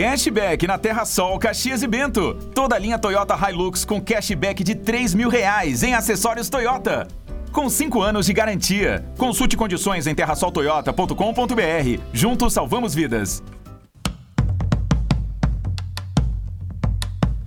Cashback na Terra Sol, Caxias e Bento. Toda a linha Toyota Hilux com cashback de 3 mil reais em acessórios Toyota. Com 5 anos de garantia. Consulte condições em terrasoltoyota.com.br. Juntos salvamos vidas.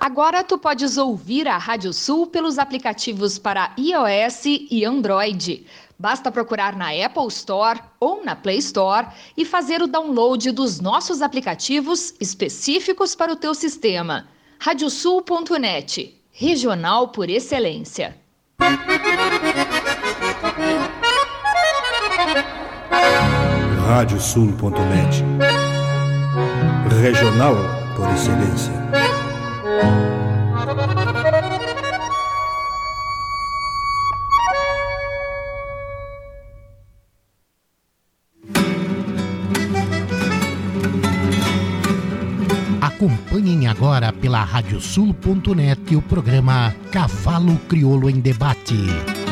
Agora tu podes ouvir a Rádio Sul pelos aplicativos para iOS e Android. Basta procurar na Apple Store ou na Play Store e fazer o download dos nossos aplicativos específicos para o teu sistema. Radiosul.net, regional por excelência. Radiosul.net, regional por excelência. Acompanhem agora pela radiosul.net o programa Cavalo Crioulo em Debate.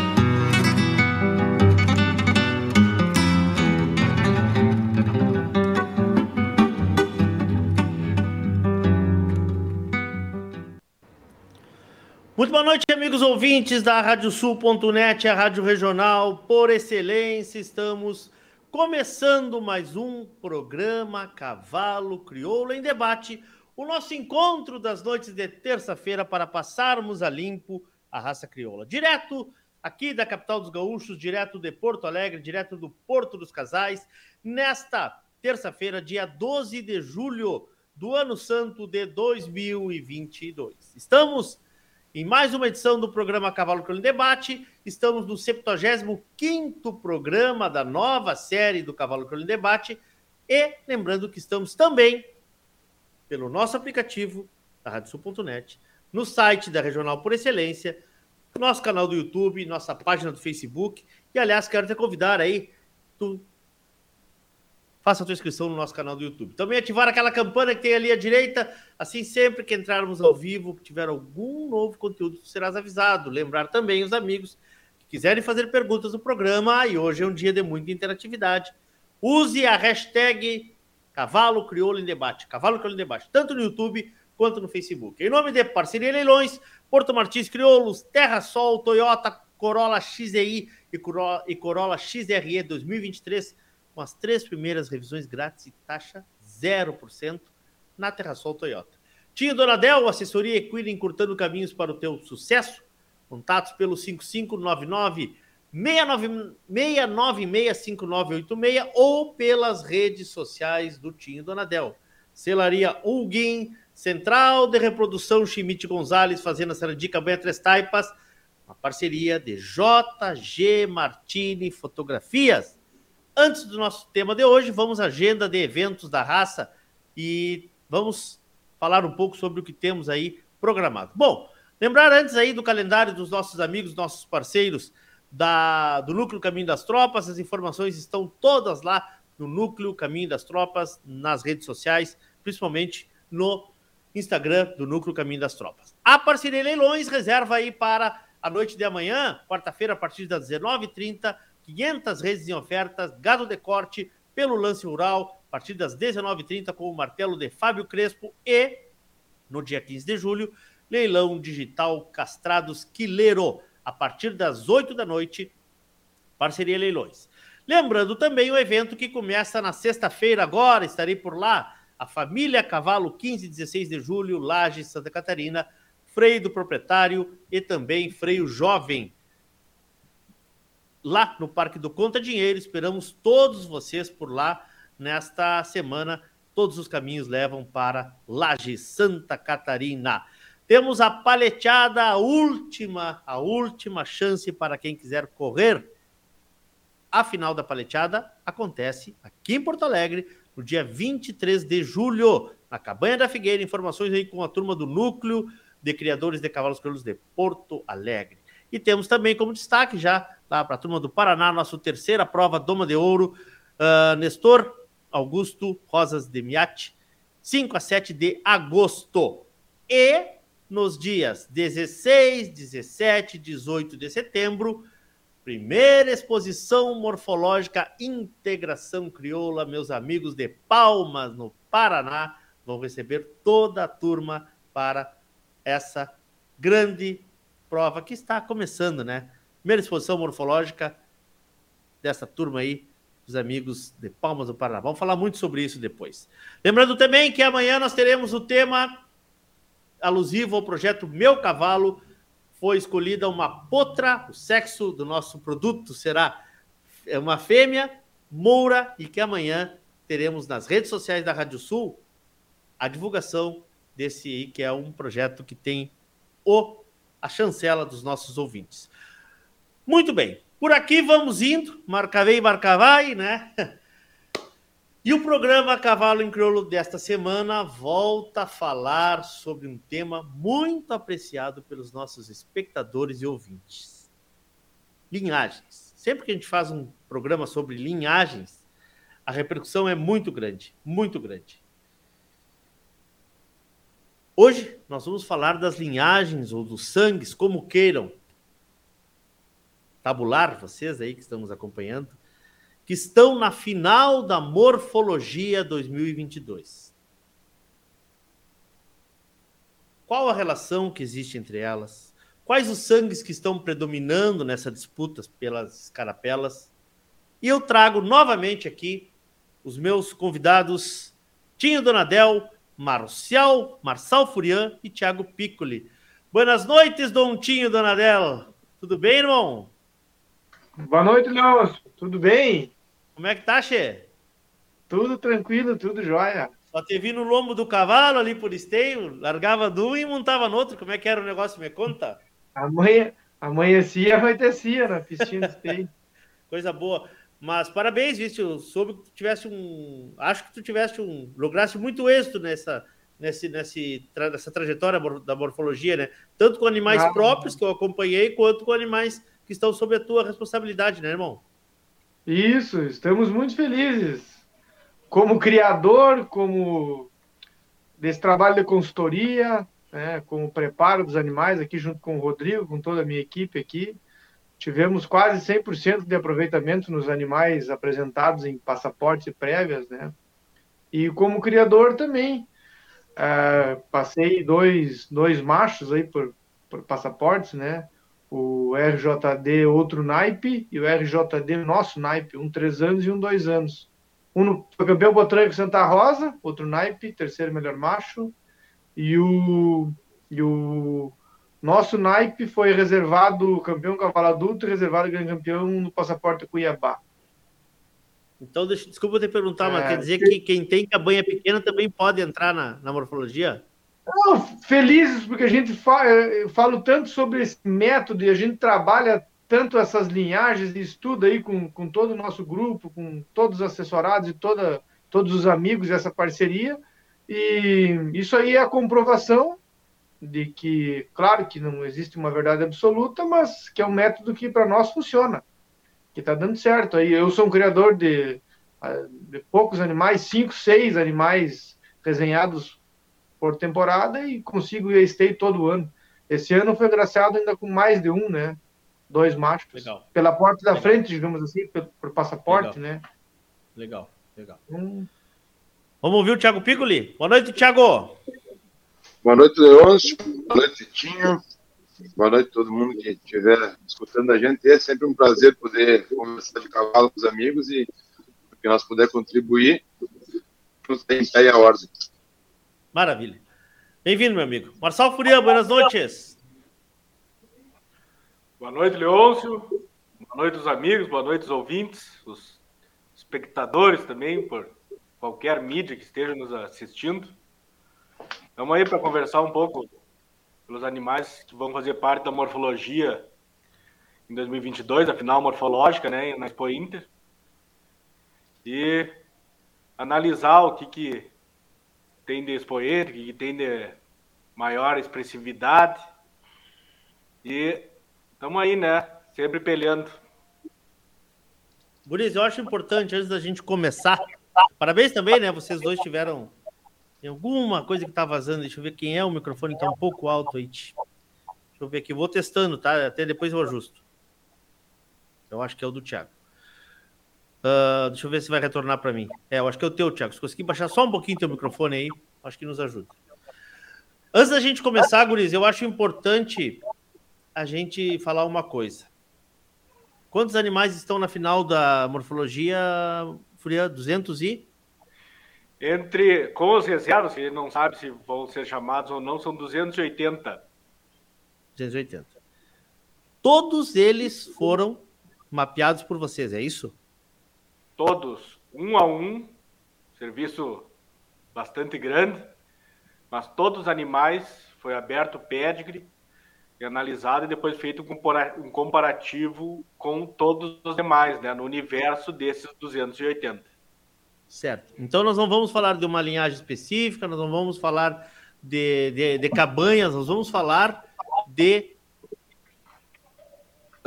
Amigos ouvintes da Radiosul.net, a rádio regional por excelência. Estamos começando mais um programa Cavalo Crioulo em Debate, o nosso encontro das noites de terça-feira para passarmos a limpo a raça crioula. Direto aqui da capital dos gaúchos, direto de Porto Alegre, direto do Porto dos Casais, nesta terça-feira, dia 12 de julho do ano santo de 2022. Estamos em mais uma edição do programa Cavalo Crioulo Debate. Estamos no 75 programa da nova série do Cavalo Crioulo Debate. E lembrando que estamos também pelo nosso aplicativo da radiosul.net, no site da Regional por Excelência, nosso canal do YouTube, nossa página do Facebook. E, aliás, quero te convidar aí, tu faça a tua inscrição no nosso canal do YouTube. Também ativar aquela campana que tem ali à direita, assim sempre que entrarmos ao vivo, que tiver algum novo conteúdo, serás avisado. Lembrar também os amigos que quiserem fazer perguntas no programa, e hoje é um dia de muita interatividade. Use a hashtag Cavalo Crioulo em Debate, Cavalo Crioulo em Debate, tanto no YouTube quanto no Facebook. Em nome de Parceria Leilões, Porto Martins Crioulos, Terra Sol, Toyota, Corolla XEI e Corolla, e Corolla XRE 2023, com as três primeiras revisões grátis e taxa 0% na Terra Sol Toyota. Tinha Donadel, assessoria Equina encurtando caminhos para o teu sucesso. Contatos pelo 5599 6965986 ou pelas redes sociais do Tinho Donadel. Celaria Ulguin, Central de Reprodução Chimite Gonzalez, Fazenda Saradica, Banha Três Taipas, uma parceria de JG Martini Fotografias. Antes do nosso tema de hoje, vamos à agenda de eventos da raça e vamos falar um pouco sobre o que temos aí programado. Bom, lembrar antes aí do calendário dos nossos amigos, nossos parceiros da, do Núcleo Caminho das Tropas, as informações estão todas lá no Núcleo Caminho das Tropas, nas redes sociais, principalmente no Instagram do Núcleo Caminho das Tropas. A parceria Leilões reserva aí para a noite de amanhã, quarta-feira, a partir das 19h30, 500 redes em ofertas, gado de corte pelo lance rural, a partir das 19h30, com o martelo de Fábio Crespo e, no dia 15 de julho, leilão digital Castrados Quileiro, a partir das 8 da noite, parceria Leilões. Lembrando também o evento que começa na sexta-feira, agora estarei por lá, a Família Cavalo, 15 e 16 de julho, Laje, Santa Catarina, freio do proprietário e também freio jovem. Lá no Parque do Conta Dinheiro, esperamos todos vocês por lá nesta semana. Todos os caminhos levam para Laje, Santa Catarina. Temos a paleteada, a última, a última chance para quem quiser correr. A final da paleteada acontece aqui em Porto Alegre, no dia 23 de julho, na Cabanha da Figueira. Informações aí com a turma do Núcleo de Criadores de Cavalos Crioulos de Porto Alegre. E temos também como destaque já lá para a turma do Paraná, nossa terceira prova Doma de Ouro, uh, Nestor Augusto Rosas de Miati, 5 a 7 de agosto. E nos dias 16, 17 18 de setembro, Primeira exposição morfológica Integração Crioula, meus amigos de Palmas, no Paraná, vão receber toda a turma para essa grande prova que está começando, né? Primeira exposição morfológica dessa turma aí, dos amigos de Palmas do Paraná. Vamos falar muito sobre isso depois. Lembrando também que amanhã nós teremos o tema alusivo ao projeto Meu Cavalo, foi escolhida uma potra, o sexo do nosso produto será é uma fêmea, moura, e que amanhã teremos nas redes sociais da Rádio Sul a divulgação desse aí, que é um projeto que tem o, a chancela dos nossos ouvintes. Muito bem, por aqui vamos indo, marca vem, marca vai, né? E o programa Cavalo em Crioulo desta semana volta a falar sobre um tema muito apreciado pelos nossos espectadores e ouvintes: linhagens. Sempre que a gente faz um programa sobre linhagens, a repercussão é muito grande, muito grande. Hoje nós vamos falar das linhagens ou dos sangues, como queiram tabular, vocês aí que estão nos acompanhando, que estão na final da Morfologia 2022. Qual a relação que existe entre elas? Quais os sangues que estão predominando nessa disputa pelas escarapelas? E eu trago novamente aqui os meus convidados Tinho Donadel, Marcial, Marçal Furian e Thiago Piccoli. Boas noites, Dom Tinho Donadel. Tudo bem, irmão? Boa noite, Leôncio. Tudo bem? Como é que tá, Che? Tudo tranquilo, tudo jóia. Pra ter vindo no lombo do cavalo ali por esteio, largava do um e montava no outro. Como é que era o negócio? Me conta. Amanhã, amanhecia, anoitecia na piscina de esteio. Coisa boa. Mas parabéns? Eu soube que tu tivesse um. Acho que tu tivesse um. Lograsse muito êxito nessa, nesse, nesse, nessa trajetória da morfologia, né? Tanto com animais ah, próprios que eu acompanhei, quanto com animais que estão sob a tua responsabilidade, né, irmão? Isso, estamos muito felizes. Como criador, como desse trabalho de consultoria, né, com o preparo dos animais aqui junto com o Rodrigo, com toda a minha equipe aqui. Tivemos quase 100% de aproveitamento nos animais apresentados em passaportes e prévias, né? E como criador também, uh, passei dois, dois machos aí por, por passaportes, né? O RJD outro naipe e o RJD nosso naipe, um três anos e um dois anos. Um foi campeão botânico Santa Rosa, outro naipe, terceiro melhor macho, e o, e o nosso naipe foi reservado campeão cavalo adulto e reservado grande campeão no passaporte Cuiabá. Então, deixa, desculpa te perguntar, é, mas quer dizer que quem tem cabanha pequena também pode entrar na, na morfologia? Felizes porque a gente fa, eu falo tanto sobre esse método e a gente trabalha tanto essas linhagens e estuda aí com, com todo o nosso grupo, com todos os assessorados e toda, todos os amigos dessa parceria. E isso aí é a comprovação de que, claro que não existe uma verdade absoluta, mas que é um método que para nós funciona, que está dando certo. Aí eu sou um criador de, de poucos animais, cinco, seis animais resenhados por temporada e consigo ir a stay todo ano. Esse ano foi agraciado ainda com mais de um, né? Dois machos. Legal. Pela porta da legal. frente, digamos assim, por, por passaporte, legal. né? Legal, legal. Hum. Vamos ouvir o Thiago Piccoli. Boa noite, Thiago. Boa noite, Leôncio. Boa noite, Tinho. Boa noite a todo mundo que estiver escutando a gente. É sempre um prazer poder conversar de cavalo com os amigos e que nós puder contribuir, nos tem aí a ordem. Maravilha. Bem-vindo, meu amigo. Marçal Furian, boas noites. Boa noite, Leôncio. Boa noite, os amigos. Boa noite, os ouvintes, os espectadores também, por qualquer mídia que esteja nos assistindo. Estamos aí para conversar um pouco pelos animais que vão fazer parte da morfologia em 2022, a final morfológica, né, na Expo Inter. E analisar o que, que tem de expoente, que, tem de maior expressividade. E estamos aí, né, sempre peleando. Guriz, eu acho importante, antes da gente começar, parabéns também, né, vocês dois tiveram alguma coisa que tá vazando. Deixa eu ver quem é. O microfone tá um pouco alto aí. Deixa eu ver aqui. Vou testando, tá? Até depois eu ajusto. Eu acho que é o do Thiago. Uh, deixa eu ver se vai retornar para mim. É, eu acho que é o teu, Thiago. Se conseguir baixar só um pouquinho teu microfone aí, acho que nos ajuda. Antes da gente começar, Guris, eu acho importante a gente falar uma coisa. Quantos animais estão na final da morfologia, Fria? 200 e? Entre, com os reservas, que ele não sabe se vão ser chamados ou não, são 280. 280. Todos eles foram mapeados por vocês, é isso? Todos, um a um, serviço bastante grande, mas todos os animais foi aberto o pedigree e analisado e depois feito um comparativo com todos os demais, né, no universo desses 280. Certo. Então nós não vamos falar de uma linhagem específica, nós não vamos falar de, de, de cabanhas, nós vamos falar de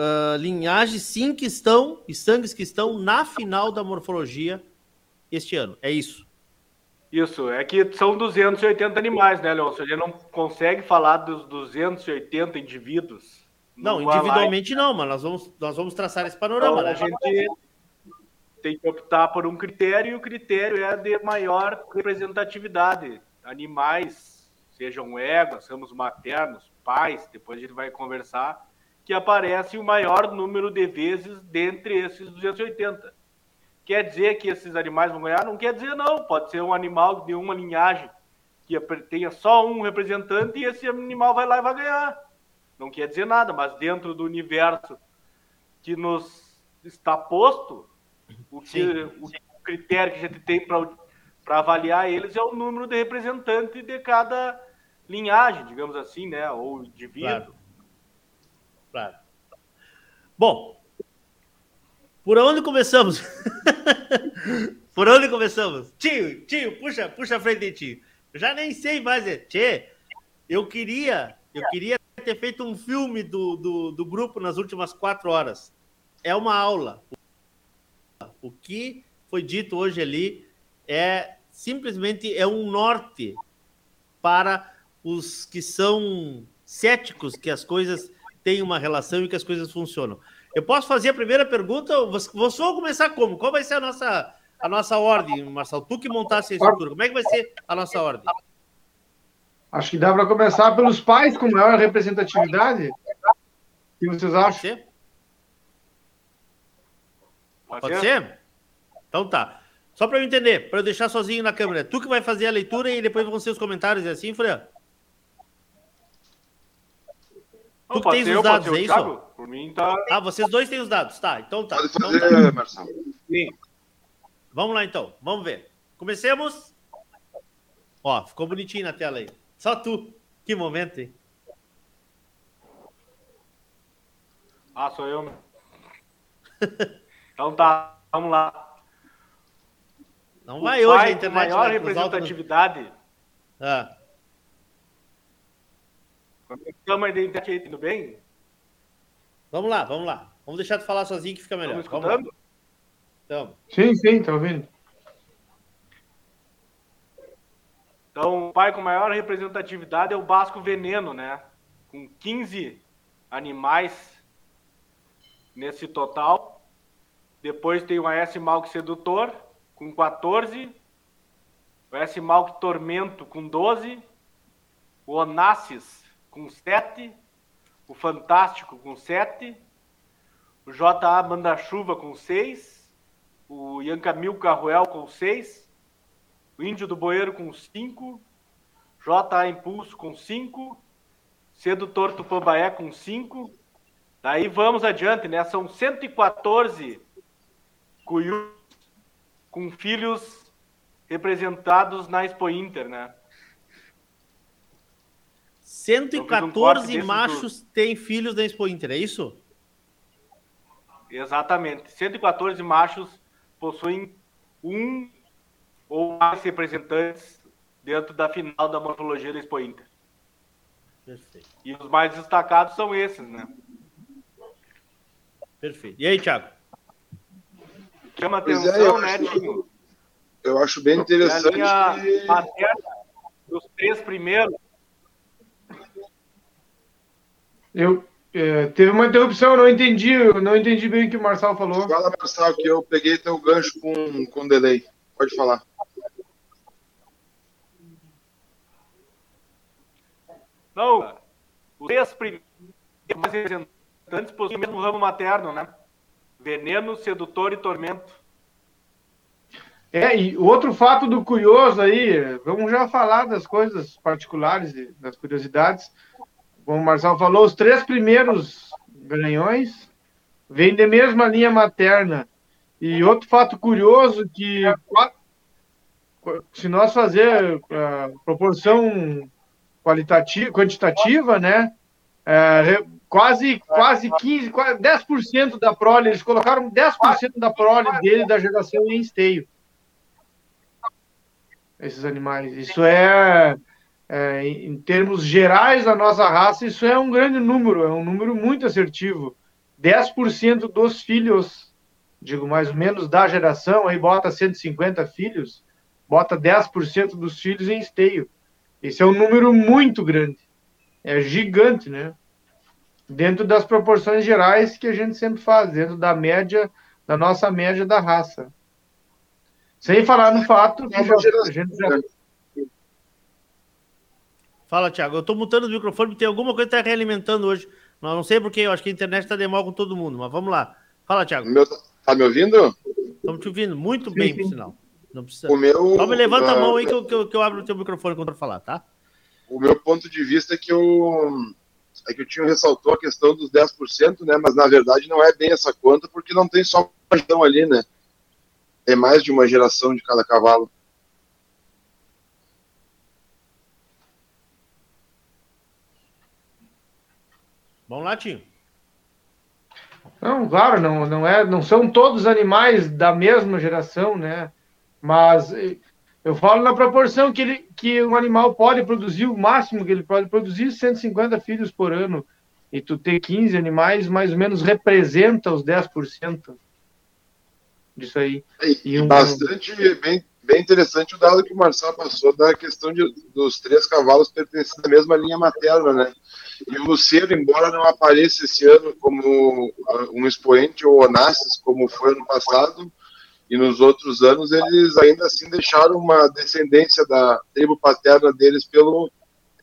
uh, linhagens sim que estão e sangues que estão na final da morfologia este ano. É isso. Isso, é que são 280 animais, né? A gente não consegue falar dos 280 indivíduos. Não, individualmente não, mas nós vamos, nós vamos traçar esse panorama. Então, né? A gente tem que optar por um critério e o critério é de maior representatividade. Animais, sejam éguas, somos maternos, pais, depois a gente vai conversar, que aparecem o maior número de vezes dentre esses 280. Quer dizer que esses animais vão ganhar? Não quer dizer não. Pode ser um animal de uma linhagem que tenha só um representante e esse animal vai lá e vai ganhar. Não quer dizer nada, mas dentro do universo que nos está posto, o, que, o critério que a gente tem para avaliar eles é o número de representante de cada linhagem, digamos assim, né? Ou indivíduo. Claro. Claro. Bom, por onde começamos? por onde começamos? Tio, tio, puxa, puxa a frente, tio. Já nem sei mais. É, tchê, eu queria, eu queria ter feito um filme do, do, do grupo nas últimas quatro horas. É uma aula. O que foi dito hoje ali é simplesmente é um norte para os que são céticos que as coisas têm uma relação e que as coisas funcionam. Eu posso fazer a primeira pergunta? Você vai começar como? Qual vai ser a nossa, a nossa ordem, Marcelo? Tu que montasse a estrutura, como é que vai ser a nossa ordem? Acho que dá para começar pelos pais com maior representatividade. O que vocês acham? Pode ser? Pode, Pode ser? ser? Então tá. Só para eu entender, para eu deixar sozinho na câmera. Tu que vai fazer a leitura e depois vão ser os comentários e assim, Fran? Tu que tens os dados, é isso? Thiago? Por mim tá. Ah, vocês dois têm os dados, tá? Então tá. Pode fazer, então, tá. Marcelo. Sim. Vamos lá então, vamos ver. Comecemos. Ó, ficou bonitinho na tela aí. Só tu. Que momento, hein? Ah, sou eu. então tá, vamos lá. Não o vai hoje a internet. maior representatividade. Ah. Estamos a internet aí, tudo bem? Vamos lá, vamos lá. Vamos deixar de falar sozinho que fica melhor. Estamos escutando? Então. Sim, sim, tá ouvindo. Então, o pai com maior representatividade é o Basco Veneno, né? Com 15 animais nesse total. Depois tem o AS Malk Sedutor, com 14. O AS Malk Tormento, com 12. O Onassis, com 7 o Fantástico com 7, o JA Manda-Chuva com 6, o Yancamil Carruel com 6, o Índio do Boeiro com 5, JA Impulso com 5, Sedutor Tupambaé com 5. Daí vamos adiante, né? São 114 cuius com filhos representados na Expo Inter, né? 114 um machos têm filhos da Expo Inter, é isso? Exatamente. 114 machos possuem um ou mais representantes dentro da final da morfologia da Expo Inter. Perfeito. E os mais destacados são esses, né? Perfeito. E aí, Thiago? Chama é, atenção, é, né, Tinho? Eu acho bem interessante. A linha materna, os três primeiros, Eu, é, teve uma interrupção, eu não entendi, eu não entendi bem o que o Marçal falou. Fala, Marçal, que eu peguei teu gancho com, com delay. Pode falar. Não, os três primeiros representantes possuem o mesmo ramo materno, né? Veneno, sedutor e tormento. É, e outro fato do curioso aí, vamos já falar das coisas particulares, das curiosidades como o Marcelo falou, os três primeiros garanhões vêm da mesma linha materna. E outro fato curioso que se nós fazer a proporção qualitativa, quantitativa, né, é, quase quase 15, quase 10% da prole, eles colocaram 10% da prole dele da geração em esteio. Esses animais. Isso é é, em termos gerais da nossa raça, isso é um grande número, é um número muito assertivo. 10% dos filhos, digo mais ou menos, da geração, aí bota 150 filhos, bota 10% dos filhos em esteio. Esse é um número muito grande. É gigante, né? Dentro das proporções gerais que a gente sempre faz, dentro da média, da nossa média da raça. Sem falar no fato que a gente já, Fala, Thiago. Eu estou mutando o microfone, tem alguma coisa que está realimentando hoje. Mas não sei porque, eu acho que a internet está de mal com todo mundo. Mas vamos lá. Fala, Thiago. Meu, tá me ouvindo? Estamos te ouvindo muito sim, bem, sim. por sinal. Não precisa. O meu, Só me levanta uh, a mão aí que eu, que eu, que eu abro o teu microfone quando eu falar, tá? O meu ponto de vista é que eu, é que o Tinho ressaltou a questão dos 10%, né? Mas na verdade não é bem essa conta, porque não tem só uma geração ali, né? É mais de uma geração de cada cavalo. Vamos lá, Tinho. Não, claro, não, não, é, não são todos animais da mesma geração, né? Mas eu falo na proporção que, ele, que um animal pode produzir, o máximo que ele pode produzir, 150 filhos por ano. E tu ter 15 animais, mais ou menos representa os 10% disso aí. E, e um... bastante, bem, bem interessante o dado que o Marcelo passou da questão de, dos três cavalos pertencendo à mesma linha materna, né? E o Luceiro, embora não apareça esse ano como ah, um expoente ou Onassis, como foi ano passado, e nos outros anos eles ainda assim deixaram uma descendência da tribo paterna deles pelo,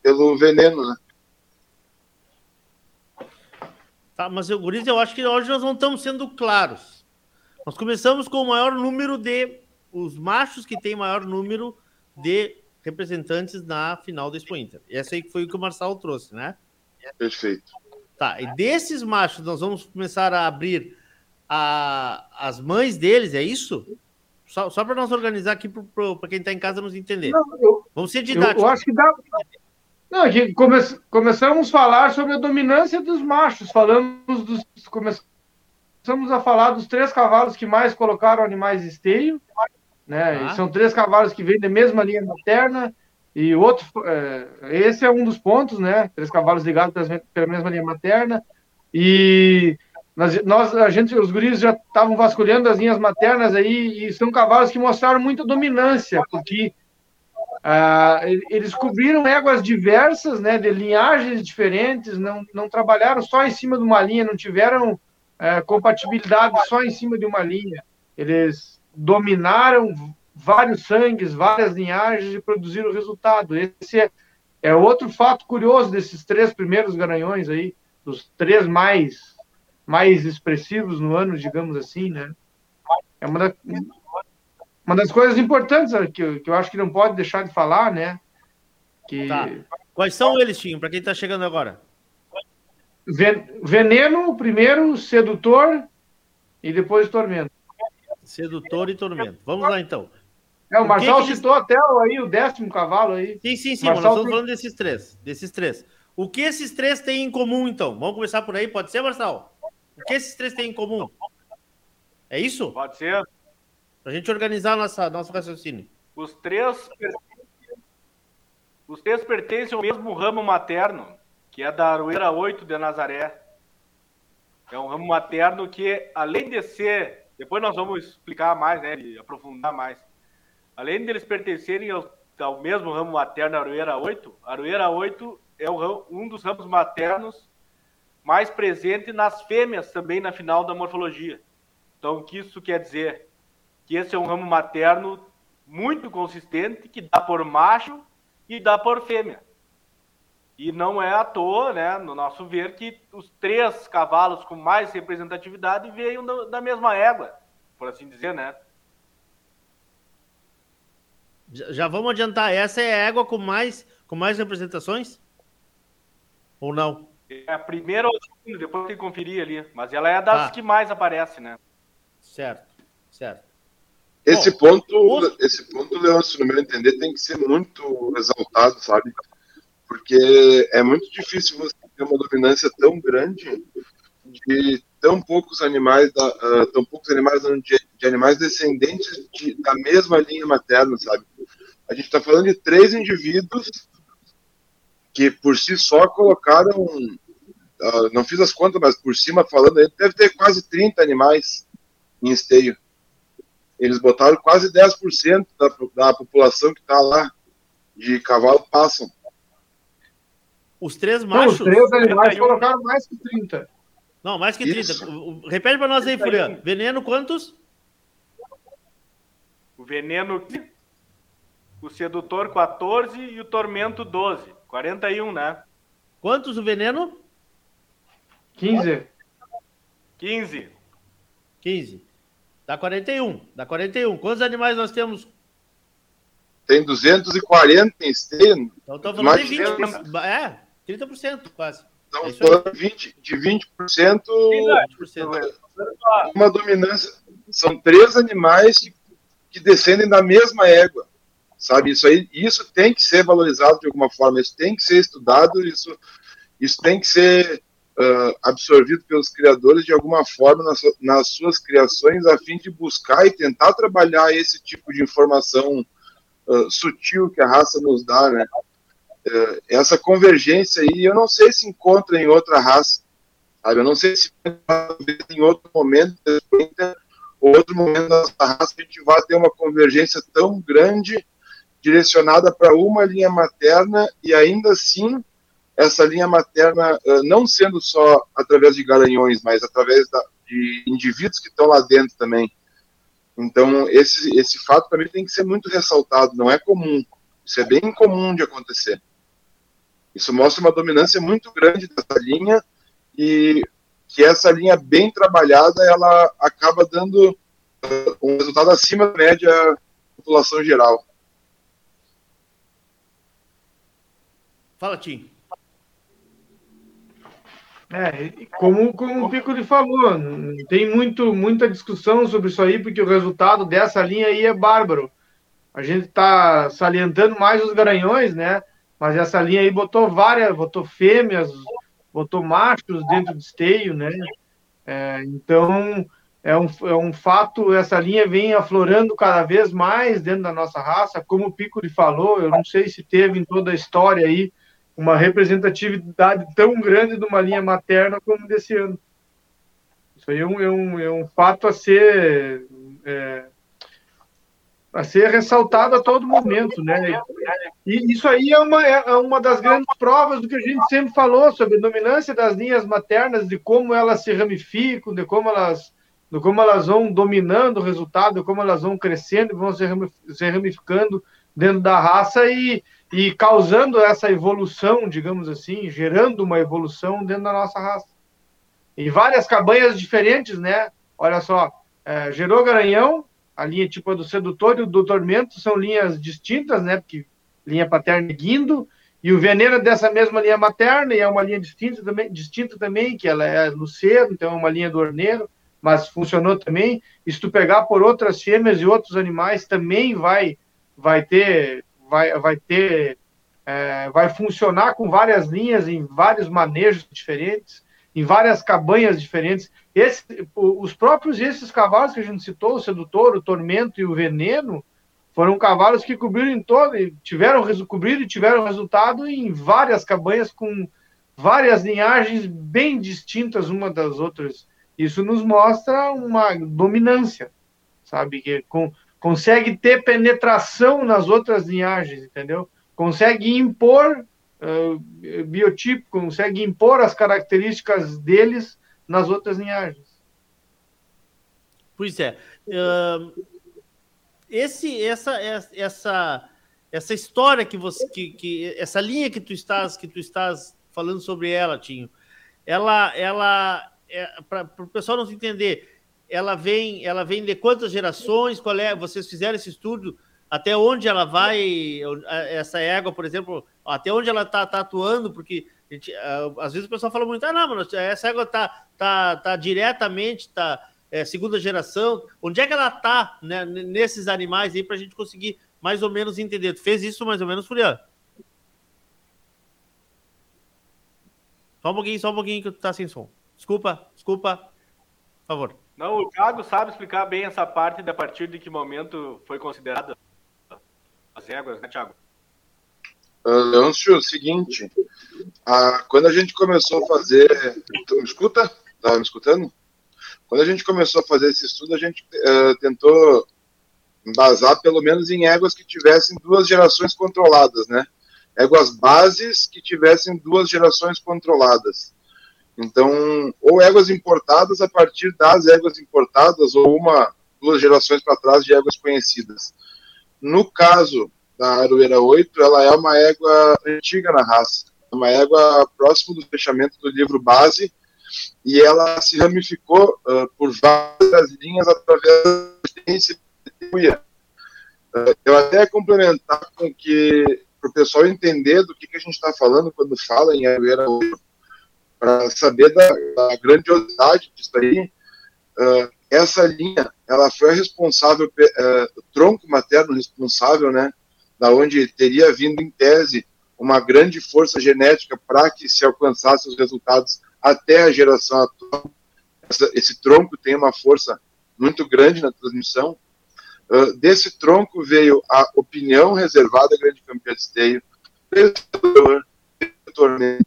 pelo veneno, né? Tá, mas eu, Guriz, eu acho que hoje nós não estamos sendo claros. Nós começamos com o maior número de. Os machos que têm maior número de representantes na final do Expo Inter. Essa aí foi o que o Marcelo trouxe, né? Perfeito. Tá, e desses machos nós vamos começar a abrir a, as mães deles, é isso? Só, só para nós organizar aqui para quem está em casa nos entender. Não, eu, vamos ser didáticos. Eu, eu acho que dá. Não, aqui come, começamos a falar sobre a dominância dos machos, falamos dos. Começamos a falar dos três cavalos que mais colocaram animais esteio, né? Ah. São três cavalos que vêm da mesma linha materna, e outro, é, esse é um dos pontos, né? Três cavalos ligados pela mesma linha materna. E nós, nós a gente, os guris já estavam vasculhando as linhas maternas aí, e são cavalos que mostraram muita dominância, porque ah, eles cobriram éguas diversas, né? De linhagens diferentes, não, não trabalharam só em cima de uma linha, não tiveram é, compatibilidade só em cima de uma linha. Eles dominaram vários sangues, várias linhagens e produzir o resultado. Esse é, é outro fato curioso desses três primeiros garanhões aí, dos três mais mais expressivos no ano, digamos assim, né? É uma, da, uma das coisas importantes que eu, que eu acho que não pode deixar de falar, né? Que... Tá. Quais são eles, Tinho, para quem está chegando agora? Veneno, primeiro, sedutor e depois tormento. Sedutor e tormento. Vamos lá então. É, o Marcelo que citou até aí o décimo cavalo aí. Sim, sim, sim, nós estamos tem... falando desses três. Desses três. O que esses três têm em comum, então? Vamos começar por aí, pode ser, Marcelo? O que esses três têm em comum? É isso? Pode ser. Para a gente organizar nossa, nosso raciocínio. Os três, os três pertencem ao mesmo ramo materno, que é da Arueira 8 de Nazaré. É um ramo materno que, além de ser. Depois nós vamos explicar mais, né? E aprofundar mais além deles pertencerem ao, ao mesmo ramo materno Aroeira 8, Aroeira 8 é o, um dos ramos maternos mais presente nas fêmeas também na final da morfologia. Então, o que isso quer dizer? Que esse é um ramo materno muito consistente, que dá por macho e dá por fêmea. E não é à toa, né, no nosso ver, que os três cavalos com mais representatividade veio da mesma égua, por assim dizer, né? Já vamos adiantar, essa é a égua com mais, com mais representações? Ou não? É a primeira ou a segunda, depois tem que conferir ali. Mas ela é das tá. que mais aparece, né? Certo, certo. Esse Bom, ponto, esse ponto, Leôncio, no meu entender, tem que ser muito exaltado, sabe? Porque é muito difícil você ter uma dominância tão grande de tão poucos animais, da, uh, tão poucos animais de, de animais descendentes de, da mesma linha materna, sabe? A gente está falando de três indivíduos que por si só colocaram, uh, não fiz as contas, mas por cima falando, deve ter quase 30 animais em esteio. Eles botaram quase 10% da, da população que está lá de cavalo passam. Os três machos. Não, os três animais colocaram mais que 30. Não, mais que 30. Isso. Repete para nós aí, Furiano. Veneno quantos? O veneno, o sedutor 14 e o tormento 12. 41, né? Quantos o veneno? 15. 15. 15. Dá 41. Dá 41. Quantos animais nós temos? Tem 240 em esteio. Então estamos falando de 20. É, 30% quase. Estamos é falando 20, de 20%, 20%. Uma dominância. São três animais que, que descendem da mesma égua. Sabe? Isso aí, isso tem que ser valorizado de alguma forma, isso tem que ser estudado, isso, isso tem que ser uh, absorvido pelos criadores de alguma forma nas, nas, suas criações, a fim de buscar e tentar trabalhar esse tipo de informação uh, sutil que a raça nos dá, né? Uh, essa convergência aí, eu não sei se encontra em outra raça, sabe? Eu não sei se em outro momento ou outro momento da raça a gente vai ter uma convergência tão grande direcionada para uma linha materna e ainda assim essa linha materna não sendo só através de garanhões, mas através da, de indivíduos que estão lá dentro também. Então, esse, esse fato também tem que ser muito ressaltado, não é comum. Isso é bem comum de acontecer. Isso mostra uma dominância muito grande dessa linha e que essa linha bem trabalhada, ela acaba dando uh, um resultado acima da média da população geral. Fala, Tim. É, como, como o Piccoli falou, tem muito, muita discussão sobre isso aí, porque o resultado dessa linha aí é bárbaro. A gente está salientando mais os garanhões, né? Mas essa linha aí botou várias, botou fêmeas, botou machos dentro do esteio, né? É, então, é um, é um fato, essa linha vem aflorando cada vez mais dentro da nossa raça, como o Piccoli falou, eu não sei se teve em toda a história aí, uma representatividade tão grande de uma linha materna como desse ano. Isso aí é um, é um, é um fato a ser é, a ser ressaltado a todo momento, né? E isso aí é uma, é uma das grandes provas do que a gente sempre falou sobre a dominância das linhas maternas, de como elas se ramificam, de como elas, de como elas vão dominando o resultado, de como elas vão crescendo, vão se ramificando dentro da raça e, e causando essa evolução, digamos assim, gerando uma evolução dentro da nossa raça. E várias cabanhas diferentes, né? Olha só, é, gerou garanhão, a linha tipo a do sedutor e do tormento são linhas distintas, né? Porque linha paterna e guindo, e o veneno é dessa mesma linha materna, e é uma linha distinta também, distinta também que ela é luceiro, então é uma linha do orneiro, mas funcionou também. E se tu pegar por outras fêmeas e outros animais, também vai, vai ter vai, vai ter, é, vai funcionar com várias linhas em vários manejos diferentes, em várias cabanhas diferentes. Esse, os próprios esses cavalos que a gente citou, o sedutor, o tormento e o veneno, foram cavalos que cobriram em todo, tiveram cobriram e tiveram resultado em várias cabanhas com várias linhagens bem distintas uma das outras. Isso nos mostra uma dominância, sabe? Que com, consegue ter penetração nas outras linhagens, entendeu? Consegue impor uh, biotipo, consegue impor as características deles nas outras linhagens. Pois é. Uh, esse, essa, essa, essa história que você, que, que, essa linha que tu estás, que tu estás falando sobre ela, Tinho, ela, ela, é, para o pessoal não se entender, ela vem, ela vem de quantas gerações? Qual é? Vocês fizeram esse estudo? Até onde ela vai? Essa égua, por exemplo, até onde ela está tá atuando? Porque gente, às vezes o pessoal fala muito, ah, não, mano, essa égua está tá, tá diretamente, tá é, segunda geração. Onde é que ela está né, nesses animais aí para a gente conseguir mais ou menos entender? Tu fez isso mais ou menos, Furian? Só um pouquinho, só um pouquinho que tu tá sem som. Desculpa, desculpa. Por favor. Não, o Thiago sabe explicar bem essa parte de a partir de que momento foi considerada as éguas, né, Thiago? Uh, Leôncio, o seguinte, a, quando a gente começou a fazer. Tu me escuta? Tá me escutando? Quando a gente começou a fazer esse estudo, a gente uh, tentou basar pelo menos em éguas que tivessem duas gerações controladas, né? Éguas bases que tivessem duas gerações controladas. Então, ou éguas importadas a partir das éguas importadas, ou uma, duas gerações para trás de éguas conhecidas. No caso da Aroeira 8, ela é uma égua antiga na raça, é uma égua próximo do fechamento do livro base, e ela se ramificou uh, por várias linhas através da uh, Eu até complementar com que, para o pessoal entender do que, que a gente está falando quando fala em Aroeira 8, para saber da, da, grandiosidade disso aí, uh, essa linha, ela foi a responsável, uh, o tronco materno responsável, né, da onde teria vindo em tese uma grande força genética para que se alcançasse os resultados até a geração atual. Essa, esse tronco tem uma força muito grande na transmissão. Uh, desse tronco veio a opinião reservada grande campeã de esteio, torneio,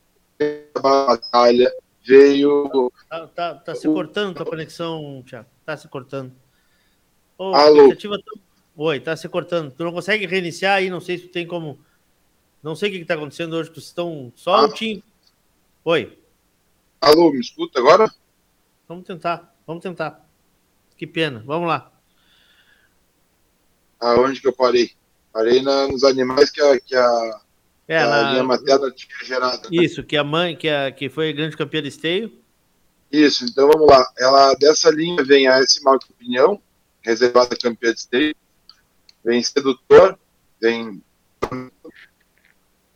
a batalha, veio. Tá, tá, tá se cortando tua conexão, Thiago. Tá se cortando. Oh, Alô? Tá... Oi, tá se cortando. Tu não consegue reiniciar aí? Não sei se tu tem como. Não sei o que está acontecendo hoje, vocês estão só ah. o Tim. Oi. Alô, me escuta agora? Vamos tentar, vamos tentar. Que pena, vamos lá. Aonde que eu parei? Parei na, nos animais que a, que a, é, que a linha materna tinha gerado. Né? Isso, que a mãe, que, a, que foi grande campeã de esteio. Isso, então vamos lá. Ela, dessa linha vem a S. Malco Opinião, reservada campeã de esteio. Vem Sedutor, vem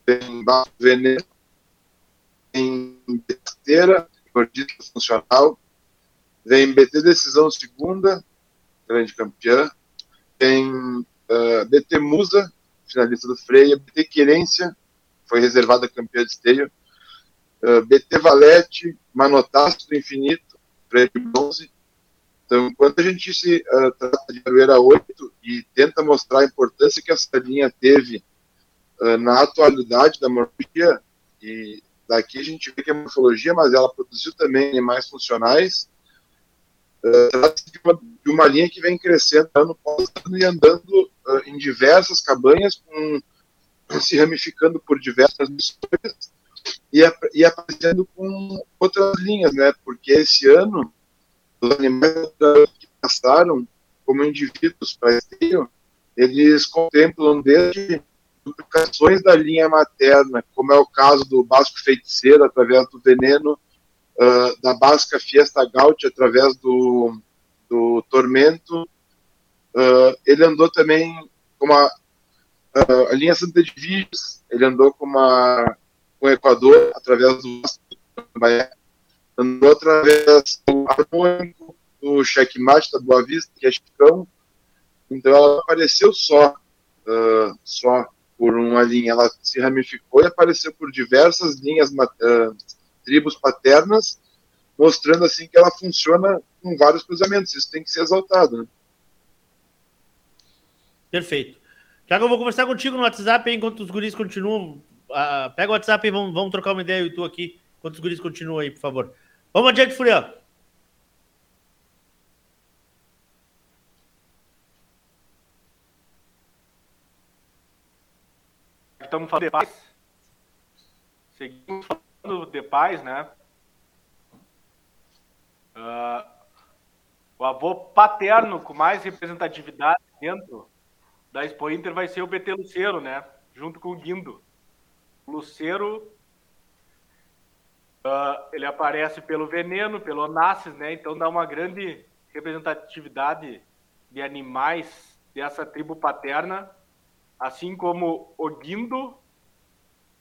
tem baixo veneno, tem besteira, gordita funcional, vem BT Decisão Segunda, grande campeã, tem uh, ah, BT Musa, finalista do Freia, BT Querência, foi reservada campeã de esteio, uh, ah, BT Valete, Manotaço do Infinito, freio de bronze. Então, quando a gente se uh, trata de Aroeira 8 e tenta mostrar a importância que essa linha teve uh, na atualidade da morfologia, e daqui a gente vê que é morfologia, mas ela produziu também animais funcionais, uh, trata-se de, de, uma linha que vem crescendo ano após ano e andando uh, em diversas cabanhas, com, se ramificando por diversas missões e, e aparecendo com outras linhas, né? Porque esse ano, os animais que passaram como indivíduos para esteio, eles contemplam desde duplicações da linha materna, como é o caso do Basco Feiticeiro, através do veneno, uh, da Basca Fiesta Gaut, através do, do Tormento. Uh, ele andou também com uma, uh, a linha Santa de ele andou com, uma, com o Equador, através do andou através do harmônico, do checkmate da Boa Vista, que é Chicão. Então ela apareceu só, uh, só por uma linha, ela se ramificou e apareceu por diversas linhas, uh, tribos paternas, mostrando assim que ela funciona com vários cruzamentos. Isso tem que ser exaltado. Né? Perfeito. Tiago, eu vou conversar contigo no WhatsApp enquanto os guris continuam. Uh, pega o WhatsApp e vamos, vamos trocar uma ideia, e tu aqui, enquanto os guris continuam aí, por favor. Vamos adiante, Furião. estamos falando de paz. Seguimos falando de paz, né? Uh, o avô paterno com mais representatividade dentro da Expo Inter vai ser o BT Luceiro, né? Junto com o Guindo. O Luceiro, uh, ele aparece pelo veneno, pelo Onassis, né? Então dá uma grande representatividade de animais dessa tribo paterna assim como o Guindo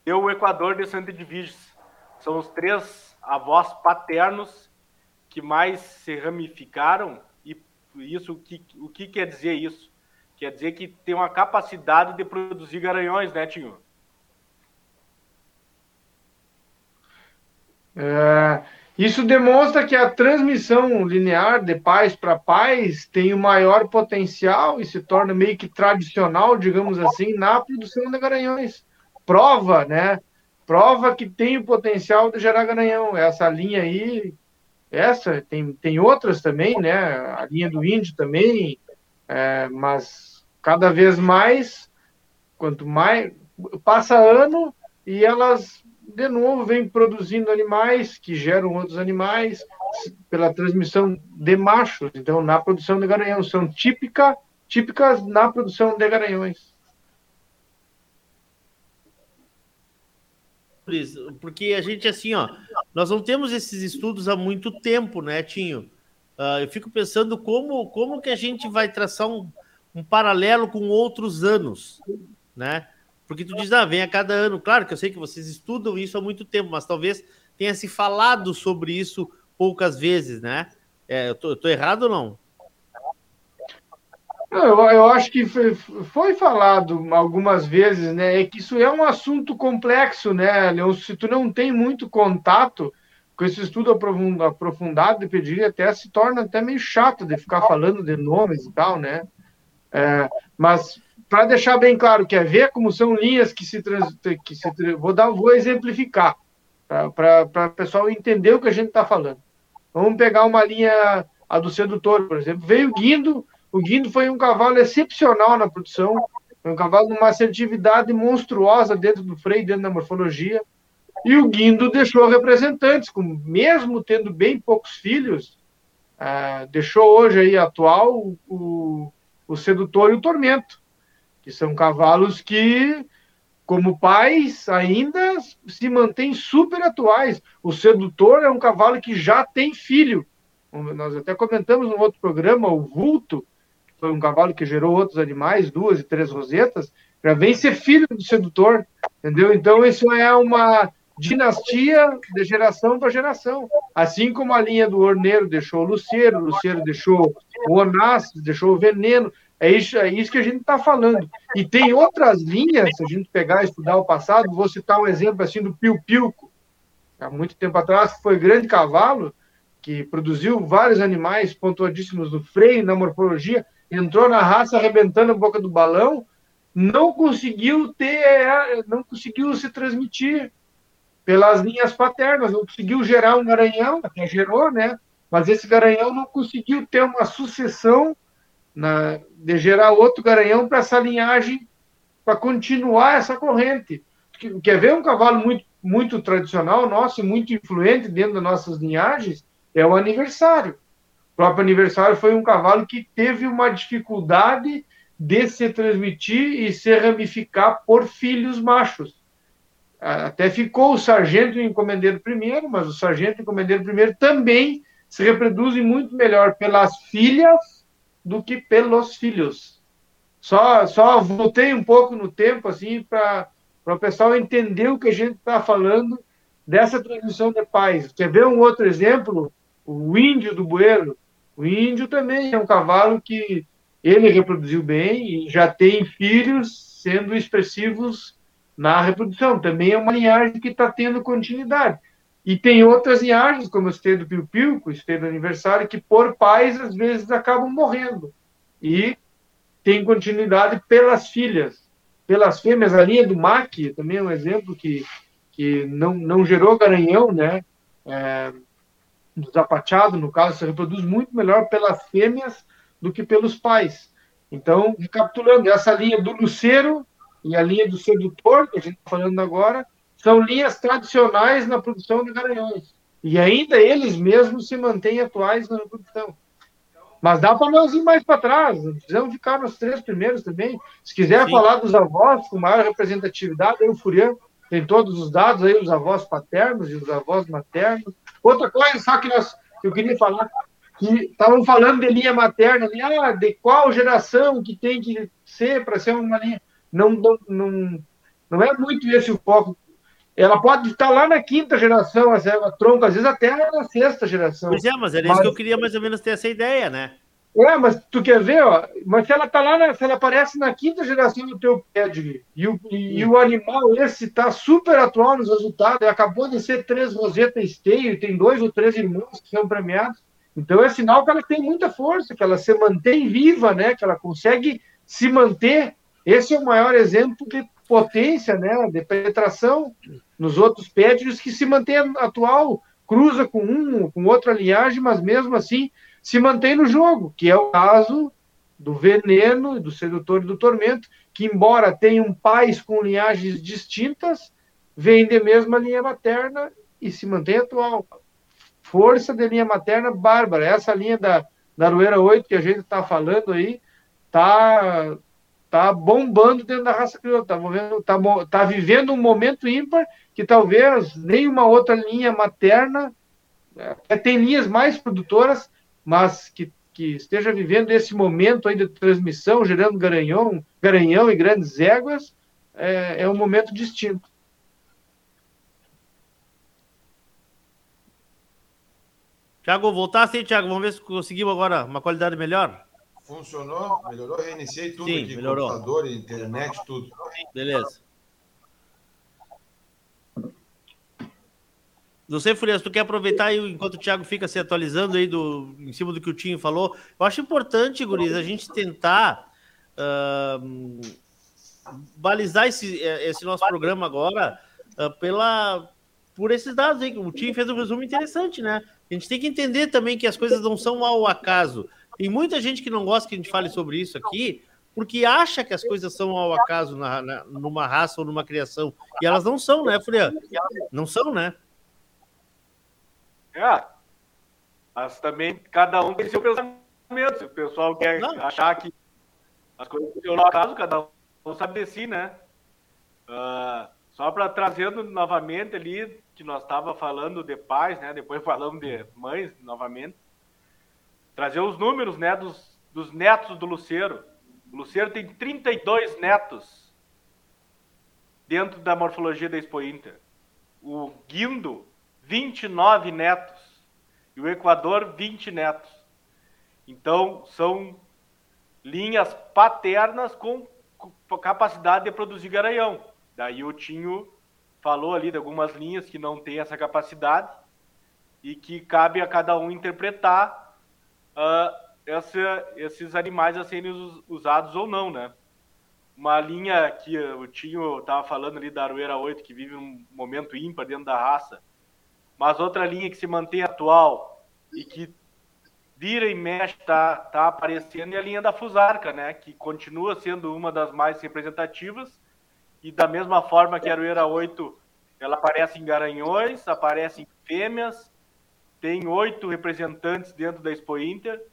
e o Equador de Santa. São os três avós paternos que mais se ramificaram e isso o que, o que quer dizer isso? Quer dizer que tem uma capacidade de produzir garanhões, né, Tinho? É, isso demonstra que a transmissão linear de pais para pais tem o maior potencial e se torna meio que tradicional, digamos assim, na produção de garanhões. Prova, né? Prova que tem o potencial de gerar garanhão. Essa linha aí, essa, tem, tem outras também, né? A linha do índio também, é, mas cada vez mais, quanto mais passa ano e elas de novo, vem produzindo animais que geram outros animais pela transmissão de machos. Então, na produção de garanhão, são típica, típicas na produção de garanhões. Porque a gente, assim, ó, nós não temos esses estudos há muito tempo, né, Tinho? Uh, eu fico pensando como, como que a gente vai traçar um, um paralelo com outros anos, né? Porque tu diz, ah, vem a cada ano. Claro que eu sei que vocês estudam isso há muito tempo, mas talvez tenha se falado sobre isso poucas vezes, né? É, eu, tô, eu tô errado ou não? Eu, eu acho que foi, foi, falado algumas vezes, né? É que isso é um assunto complexo, né, Leon? Se tu não tem muito contato com esse estudo aprofundado de pediria até se torna até meio chato de ficar falando de nomes e tal, né? É, mas para deixar bem claro, quer ver como são linhas que se, trans, que se vou dar, vou exemplificar para o pessoal entender o que a gente está falando. Vamos pegar uma linha, a do sedutor, por exemplo. Veio Guindo, o Guindo foi um cavalo excepcional na produção, foi um cavalo de uma assertividade monstruosa dentro do freio, dentro da morfologia. E o Guindo deixou representantes, com, mesmo tendo bem poucos filhos, uh, deixou hoje aí atual o, o Sedutor e o Tormento, que são cavalos que como pais, ainda se mantêm super atuais. O sedutor é um cavalo que já tem filho. Nós até comentamos no outro programa, o vulto, que foi um cavalo que gerou outros animais, duas e três rosetas, já vem ser filho do sedutor, entendeu? Então, isso é uma dinastia de geração para geração. Assim como a linha do Orneiro deixou o Luceiro, o Luceiro deixou o Onassis, deixou o Veneno, é isso, é isso que a gente está falando. E tem outras linhas, se a gente pegar e estudar o passado, vou citar um exemplo assim do Pio Pilco, há muito tempo atrás, foi grande cavalo, que produziu vários animais pontuadíssimos no freio, na morfologia, entrou na raça arrebentando a boca do balão, não conseguiu ter, não conseguiu se transmitir pelas linhas paternas, não conseguiu gerar um garanhão, até gerou, né? Mas esse garanhão não conseguiu ter uma sucessão na, de gerar outro garanhão para essa linhagem, para continuar essa corrente. Quer ver um cavalo muito, muito tradicional nosso e muito influente dentro das nossas linhagens? É o aniversário. O próprio aniversário foi um cavalo que teve uma dificuldade de se transmitir e se ramificar por filhos machos. Até ficou o sargento e o encomendeiro primeiro, mas o sargento e o encomendeiro primeiro também se reproduzem muito melhor pelas filhas do que pelos filhos. Só, só voltei um pouco no tempo, assim, para o pessoal entender o que a gente está falando dessa transmissão de pais. Quer ver um outro exemplo? O índio do bueiro. O índio também é um cavalo que ele reproduziu bem e já tem filhos sendo expressivos na reprodução. Também é uma linhagem que está tendo continuidade. E tem outras linhagens, como o do Piu-Piu, o do aniversário, que por pais, às vezes, acabam morrendo. E tem continuidade pelas filhas, pelas fêmeas. A linha do MAC também é um exemplo que, que não, não gerou garanhão, né? É, do zapachado, no caso, se reproduz muito melhor pelas fêmeas do que pelos pais. Então, recapitulando, essa linha do luceiro e a linha do sedutor, que a gente está falando agora, são linhas tradicionais na produção de garanhões. E ainda eles mesmos se mantêm atuais na produção. Mas dá para nós ir mais para trás, precisamos ficar nos três primeiros também. Se quiser Sim. falar dos avós com maior representatividade, aí o Furian tem todos os dados aí, os avós paternos e os avós maternos. Outra coisa, só que, nós, eu queria falar, que estavam falando de linha materna, ali, ah, de qual geração que tem que ser para ser uma linha. Não, não, não, não é muito esse o foco ela pode estar lá na quinta geração, a Zé Tronco, às vezes até na sexta geração. Pois é, mas era mas... isso que eu queria mais ou menos ter essa ideia, né? É, mas tu quer ver, ó, mas se ela tá lá, na, se ela aparece na quinta geração do teu pedigree, e o, e, e o animal esse tá super atual nos resultados, acabou de ser três Roseta Esteio, tem dois ou três irmãos que são premiados, então é sinal que ela tem muita força, que ela se mantém viva, né, que ela consegue se manter, esse é o maior exemplo de potência, né, de penetração nos outros pédios que se mantém atual, cruza com um, com outra linhagem, mas mesmo assim se mantém no jogo, que é o caso do veneno, do sedutor e do tormento, que embora tenham pais com linhagens distintas, vêm de mesma linha materna e se mantém atual. Força de linha materna bárbara. Essa linha da, da Aroeira 8 que a gente está falando aí, tá tá bombando dentro da raça crioula, tá, movendo, tá, tá vivendo um momento ímpar que talvez nenhuma outra linha materna, é, tem linhas mais produtoras, mas que, que esteja vivendo esse momento aí de transmissão, gerando garanhão, garanhão e grandes éguas, é, é um momento distinto. Tiago, voltasse Tiago, vamos ver se conseguimos agora uma qualidade melhor. Funcionou? Melhorou? Reiniciei tudo Sim, aqui, melhorou. computador, internet, tudo. Beleza. Não sei, Furias, tu quer aproveitar aí, enquanto o Thiago fica se atualizando aí do, em cima do que o Tinho falou. Eu acho importante, Guris, a gente tentar uh, balizar esse, esse nosso programa agora uh, pela, por esses dados aí. O Tinho fez um resumo interessante, né? A gente tem que entender também que as coisas não são ao acaso. Tem muita gente que não gosta que a gente fale sobre isso aqui, porque acha que as coisas são ao acaso na, na, numa raça ou numa criação. E elas não são, né, Furian? Não são, né? É. Mas também cada um tem seu pensamento. Se o pessoal quer não. achar que as coisas funcionam ao acaso, cada um sabe de si, né? Uh, só para trazendo novamente ali, que nós estava falando de pais, né? Depois falamos de mães novamente. Trazer os números, né, dos, dos netos do Luceiro. O Luceiro tem 32 netos dentro da morfologia da Expo Inter. O Guindo 29 netos. E o Equador, 20 netos. Então, são linhas paternas com capacidade de produzir garanhão. Daí o Tinho falou ali de algumas linhas que não têm essa capacidade e que cabe a cada um interpretar uh, essa, esses animais a serem usados ou não, né? Uma linha que o Tinho estava falando ali da Aroeira 8, que vive um momento ímpar dentro da raça, mas outra linha que se mantém atual e que vira e mexe está tá aparecendo é a linha da Fusarca, né? Que continua sendo uma das mais representativas e da mesma forma que a Aroeira 8, ela aparece em garanhões, aparece em fêmeas, tem oito representantes dentro da Expo Inter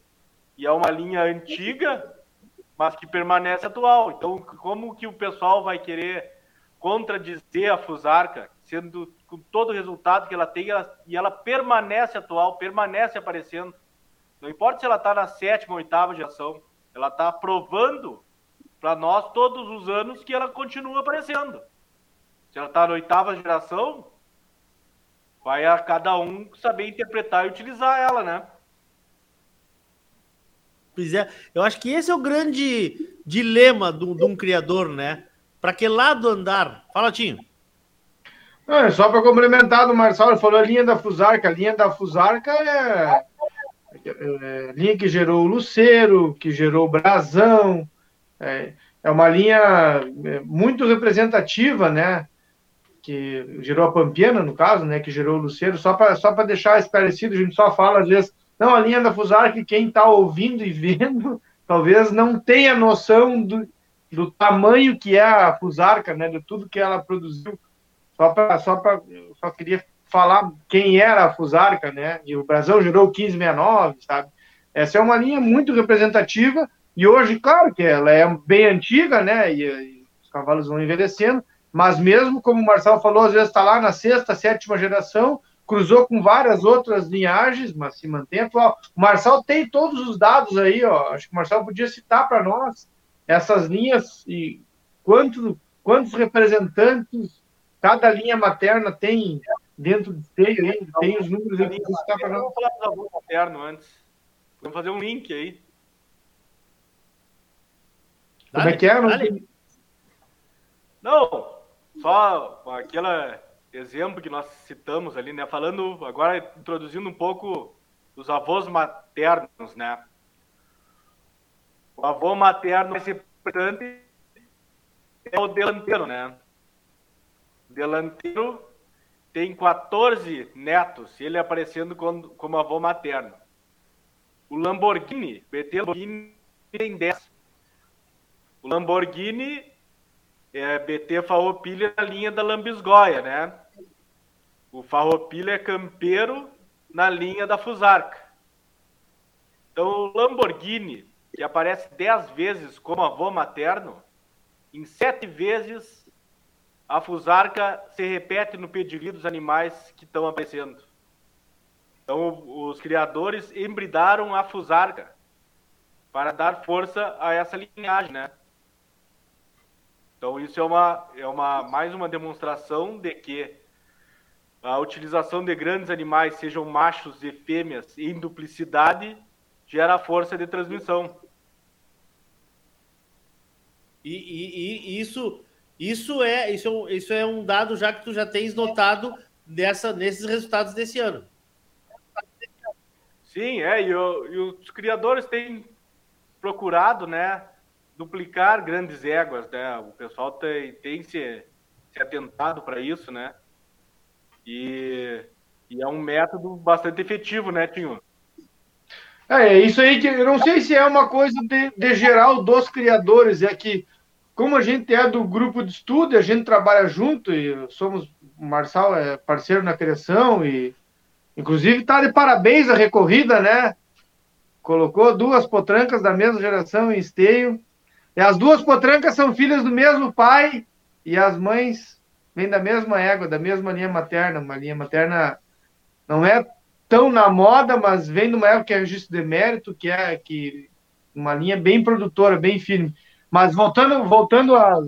e é uma linha antiga, mas que permanece atual. Então, como que o pessoal vai querer contradizer a Fusarca, sendo com todo o resultado que ela tem ela, e ela permanece atual, permanece aparecendo. Não importa se ela está na sétima ou oitava geração, ela está provando para nós todos os anos que ela continua aparecendo. Se ela está na oitava geração, vai a cada um saber interpretar e utilizar ela, né? Pois é, eu acho que esse é o grande dilema de um criador, né? Para que lado andar? Fala, Tinho. Não, é só para complementar do Marcelo, falou a linha da Fusarca. A linha da Fusarca é, é, é linha que gerou o Luceiro, que gerou o Brasão. É, é uma linha é, muito representativa, né? Que gerou a Pampiana, no caso, né? Que gerou o Luceiro. Só para só deixar esclarecido, a gente só fala às vezes. Não, a linha da Fusarca, quem está ouvindo e vendo, talvez não tenha noção do, do tamanho que é a Fusarca, né, de tudo que ela produziu. Só para só para só queria falar quem era a Fusarca, né? E o Brasil gerou 1569, sabe? Essa é uma linha muito representativa e hoje, claro que ela é bem antiga, né? E, e os cavalos vão envelhecendo, mas mesmo como o Marcelo falou, às vezes está lá na sexta, sétima geração, cruzou com várias outras linhagens, mas se mantém atual. O Marcelo tem todos os dados aí, ó. Acho que o Marcelo podia citar para nós essas linhas e quanto, quantos representantes cada linha materna tem dentro do seio tem os números aí que você para Vamos falar do avô materno antes. Vamos fazer um link aí. Como é que é? Não, só aquele exemplo que nós citamos ali, né? Falando agora, introduzindo um pouco os avós maternos, né? O avô materno mais importante é o delanteiro, né? O delanteiro tem 14 netos, ele aparecendo como, como avô materno. O Lamborghini, BT Lamborghini tem 10. O Lamborghini é BT Farroupilha na linha da Lambisgoia, né? O Farroupilha é campeiro na linha da Fusarca. Então, o Lamborghini que aparece dez vezes como avô materno, em sete vezes a fusarca se repete no pedigree dos animais que estão aparecendo. Então, os criadores embridaram a fusarca para dar força a essa linhagem, né? Então, isso é, uma, é uma, mais uma demonstração de que a utilização de grandes animais, sejam machos e fêmeas, em duplicidade, gera força de transmissão. E, e, e, isso, isso, é, isso, é, isso é um dado já que tu já tens notado dessa, nesses resultados desse ano. Sim, é, e, o, e os criadores têm procurado, né, duplicar grandes éguas, né? O pessoal tem, tem se, se atentado para isso, né? E, e é um método bastante efetivo, né, Tinho? É, é isso aí que eu não sei se é uma coisa de, de geral dos criadores, é que como a gente é do grupo de estudo, a gente trabalha junto e somos o Marçal é parceiro na criação e inclusive está de parabéns a recorrida, né? Colocou duas potrancas da mesma geração em esteio. E as duas potrancas são filhas do mesmo pai e as mães vêm da mesma égua, da mesma linha materna, uma linha materna não é tão na moda, mas vem de uma época que é registro de mérito, que é que uma linha bem produtora, bem firme. Mas voltando, voltando às,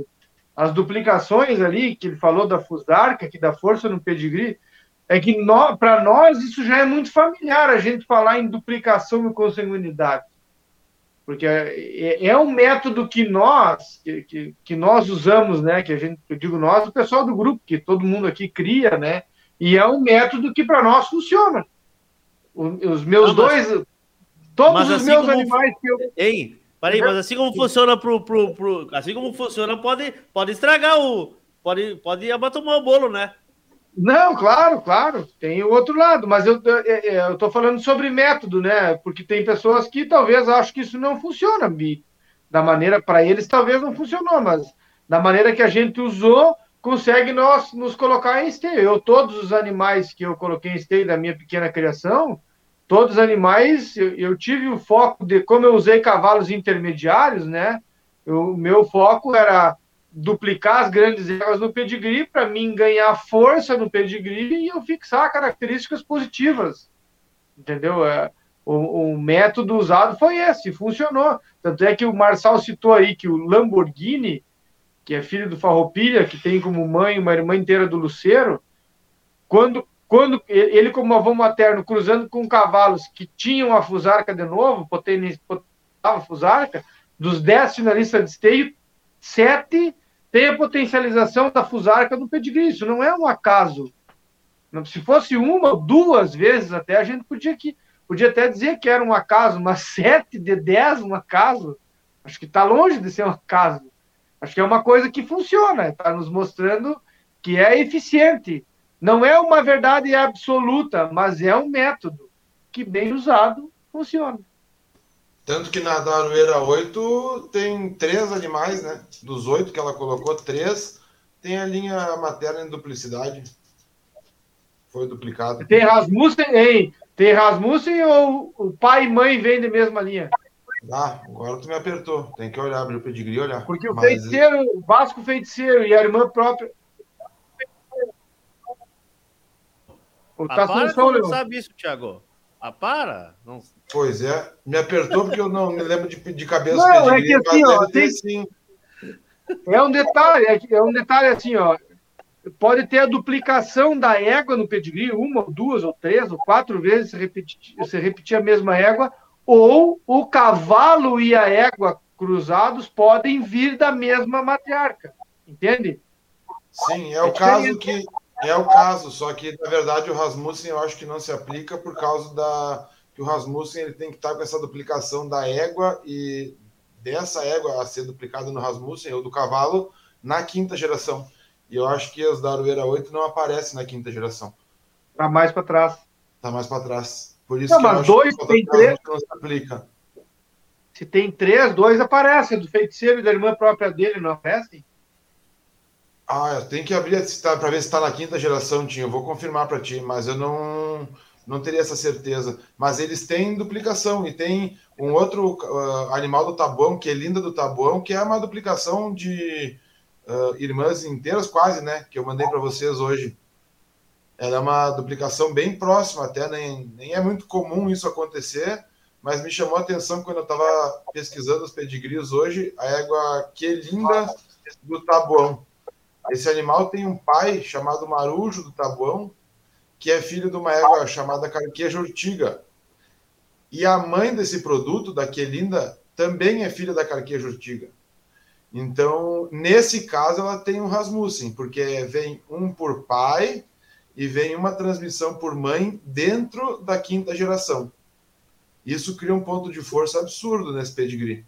às duplicações ali, que ele falou da Fusarca, que dá força no pedigree, é que para nós isso já é muito familiar, a gente falar em duplicação e consanguinidade. Porque é, é, é um método que nós, que, que, que, nós usamos, né? Que a gente, eu digo nós, o pessoal do grupo, que todo mundo aqui cria, né? E é um método que para nós funciona. Os meus Não, mas, dois. Todos os assim meus animais que eu. Ei, peraí, mas assim como funciona pro, pro, pro, Assim como funciona, pode, pode estragar o. Pode, pode abatomar o bolo, né? Não, claro, claro. Tem o outro lado, mas eu estou falando sobre método, né? Porque tem pessoas que talvez acham que isso não funciona. Da maneira, para eles, talvez não funcionou, mas da maneira que a gente usou, consegue nós nos colocar em esteio. Eu, todos os animais que eu coloquei em esteio da minha pequena criação, todos os animais, eu, eu tive o foco de, como eu usei cavalos intermediários, né? O meu foco era duplicar as grandes éguas no pedigree para mim ganhar força no pedigree e eu fixar características positivas. Entendeu? É, o, o, método usado foi esse, funcionou. Tanto é que o Marçal citou aí que o Lamborghini que é filho do Farroupilha, que tem como mãe uma irmã inteira do Luceiro, quando, quando ele, como avô materno, cruzando com cavalos que tinham a Fusarca de novo, a Fusarca, dos dez finalistas de esteio, sete tem a potencialização da Fusarca no pedigree. Isso não é um acaso. Se fosse uma ou duas vezes até, a gente podia, que, podia até dizer que era um acaso, mas sete de dez um acaso, acho que está longe de ser um acaso. Acho que é uma coisa que funciona, está nos mostrando que é eficiente. Não é uma verdade absoluta, mas é um método que, bem usado, funciona. Tanto que na Darueira 8 tem três animais, né? Dos oito que ela colocou, três tem a linha materna em duplicidade. Foi duplicado. Tem Rasmussen, hein? Tem Rasmussen ou o pai e mãe vêm da mesma linha? Ah, agora tu me apertou. Tem que olhar, abrir o pedigree e olhar. Porque o Mas... feiticeiro, o Vasco feiticeiro e a irmã própria. O ah, para, não sabe isso, Thiago. Ah, para. Não... Pois é, me apertou porque eu não me lembro de, de cabeça. Não, é que assim, ó, tem... sim. É um detalhe, é, é um detalhe assim, ó. Pode ter a duplicação da égua no pedigree, uma, ou duas, ou três, ou quatro vezes se repetir, se repetir a mesma égua, ou o cavalo e a égua cruzados podem vir da mesma matriarca, entende? Sim, é, é o caso que é o caso, só que na verdade o Rasmussen eu acho que não se aplica por causa da que o Rasmussen ele tem que estar com essa duplicação da égua e dessa égua a ser duplicada no Rasmussen ou do cavalo na quinta geração. E eu acho que as da Arueira 8 não aparecem na quinta geração. Tá mais para trás. Tá mais para trás. Por isso não, que mas dois tem três. Não se aplica. Se tem três, dois aparecem. Do feiticeiro e da irmã própria dele não aparecem? Ah, tem que abrir para ver se está na quinta geração, Tinho. Eu vou confirmar para ti, mas eu não não teria essa certeza. Mas eles têm duplicação e tem um outro uh, animal do tabuão, que é linda do tabuão, que é uma duplicação de uh, irmãs inteiras, quase, né? Que eu mandei para vocês hoje. Ela é uma duplicação bem próxima, até nem, nem é muito comum isso acontecer, mas me chamou a atenção quando eu estava pesquisando os pedigrees hoje, a égua que linda do Tabuão. Esse animal tem um pai chamado Marujo do Tabuão, que é filho de uma égua chamada Carqueja Urtiga. E a mãe desse produto, da Quelinda, também é filha da Carqueja Urtiga. Então, nesse caso, ela tem um Rasmussen, porque vem um por pai e vem uma transmissão por mãe dentro da quinta geração. Isso cria um ponto de força absurdo nesse pedigree.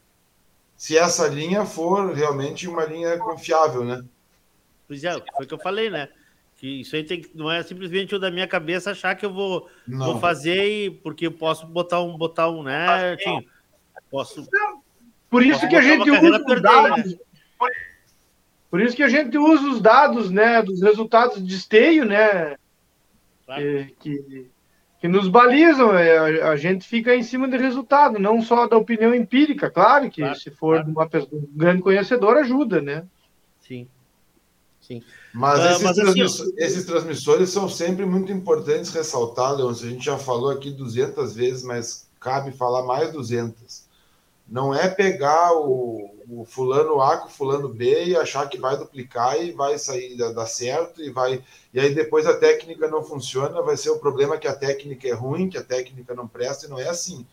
Se essa linha for realmente uma linha confiável, né? Pois é, foi o que eu falei, né? Que isso aí tem que, não é simplesmente o da minha cabeça achar que eu vou, vou fazer e, porque eu posso botar um, botar um, né, Tinho? Posso. Por isso posso que a gente usa os perder, dados. né? Por isso que a gente usa os dados, né, dos resultados de esteio, né, que, que, que nos balizam. é, A, a gente fica em cima do resultado, não só da opinião empírica. Claro que se for de uma pessoa, um grande conhecedor, ajuda, né? Sim. Mas, Ah, esses, mas assim, esses transmissores são sempre muito importantes ressaltar, Leôncio. A gente já falou aqui 200 vezes, mas cabe falar mais 200. Não é pegar o, o fulano A com o fulano B e achar que vai duplicar e vai sair dar certo e vai e aí depois a técnica não funciona, vai ser o problema que a técnica é ruim, que a técnica não presta e não é assim.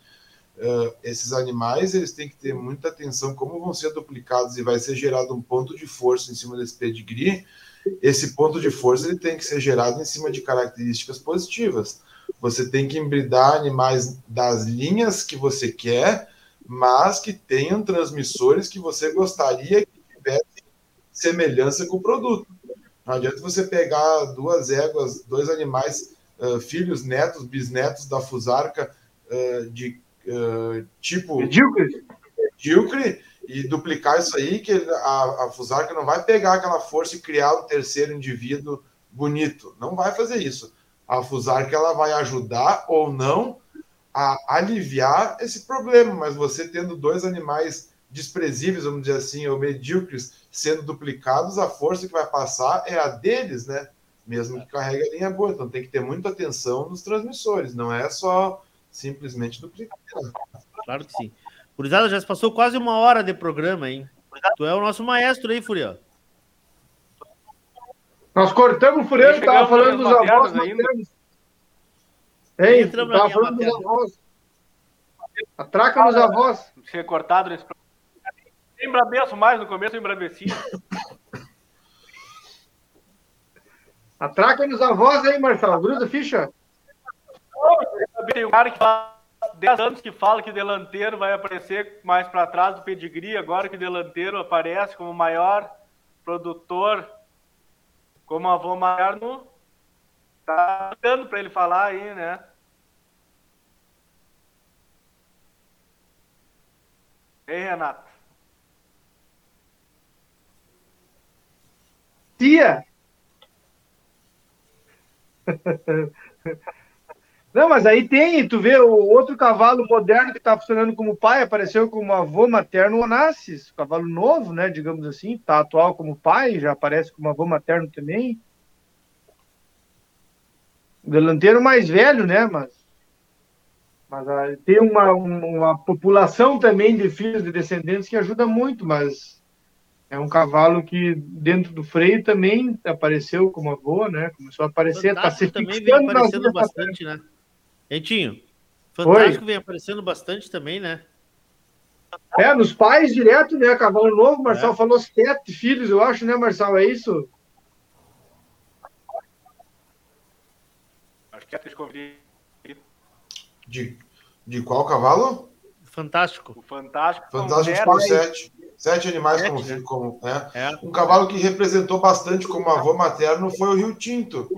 Uh, esses animais eles têm que ter muita atenção como vão ser duplicados e vai ser gerado um ponto de força em cima desse pedigree. Esse ponto de força ele tem que ser gerado em cima de características positivas. Você tem que embridar animais das linhas que você quer, mas que tenham transmissores que você gostaria que tivessem semelhança com o produto. Não adianta você pegar duas éguas, dois animais, uh, filhos, netos, bisnetos da fusarca uh, de uh, tipo medíocre e duplicar isso aí, que a, a fusarca não vai pegar aquela força e criar um terceiro indivíduo bonito. Não vai fazer isso. A fusarca ela vai ajudar ou não a aliviar esse problema, mas você tendo dois animais desprezíveis, vamos dizer assim, ou medíocres, sendo duplicados, a força que vai passar é a deles, né? Mesmo que carregue a linha boa. Então tem que ter muita atenção nos transmissores, não é só simplesmente duplicar. Claro que sim. Curizada, já se passou quase uma hora de programa, hein? Tu é o nosso maestro aí, Furião. Nós cortamos o Fureiro, Nem tava falando dos avós maternos. Hein, entramos tava falando dos materna. avós. Atraca nos avós. Ser cortado nesse programa. Embrabeço mais, no começo eu embraveci. Atraca nos avós aí, Marcelo. Gruda ficha. Tem um cara que faz 10 anos que fala que delanteiro vai aparecer mais para trás do pedigree, agora que delanteiro aparece como maior produtor, como avô materno, tá dando para ele falar aí, né? Ei, Renato. Tia. Não, mas aí tem, tu vê o outro cavalo moderno que está funcionando como pai, apareceu como avô materno Onassis, cavalo novo, né, digamos assim, tá atual como pai, já aparece como avô materno também. O delanteiro mais velho, né, mas, mas ah, tem uma, uma população também de filhos de descendentes que ajuda muito, mas é um cavalo que dentro do freio também apareceu como avô, né, começou a aparecer, tá se Fantástico também vem fixando aparecendo bastante, né? Entinho, Fantástico vem aparecendo bastante também, né? É, nos pais direto, né? Cavalo novo, É. Marcelo falou sete filhos, eu acho, né, Marcelo? É isso? Acho que é. De, de qual cavalo? Fantástico. O Fantástico. Fantástico por sete. Sete animais Sete, como, né? como é. Um cavalo que representou bastante como avô materno foi o Rio Tinto.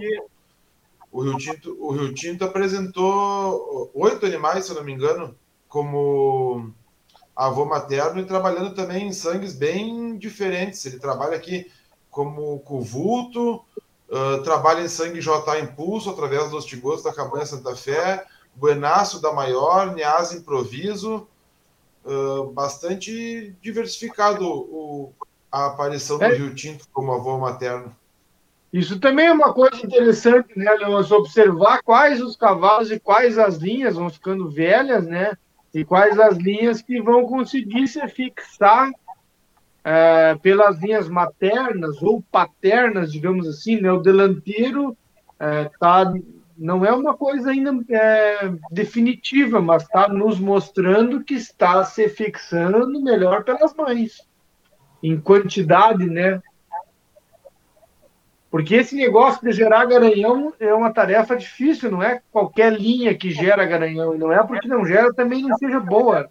O Rio Tinto, o Rio Tinto apresentou oito animais, se eu não me engano, como avô materno e trabalhando também em sangues bem diferentes. Ele trabalha aqui como com vulto, ah, trabalha em sangue JA Impulso através dos tigos da Cabanha Santa Fé, Buenaço da Maior, Nias Improviso, ah, bastante diversificado o, a aparição do É. Rio Tinto como avô materno. Isso também é uma coisa interessante, né, Leôncio? Observar quais os cavalos e quais as linhas vão ficando velhas, né? E quais as linhas que vão conseguir se fixar eh, pelas linhas maternas ou paternas, digamos assim, né? O delanteiro eh, tá, não é uma coisa ainda eh, definitiva, mas está nos mostrando que está se fixando melhor pelas mães. Em quantidade, né? Porque esse negócio de gerar garanhão é uma tarefa difícil, não é qualquer linha que gera garanhão. E não é porque não gera também não seja boa.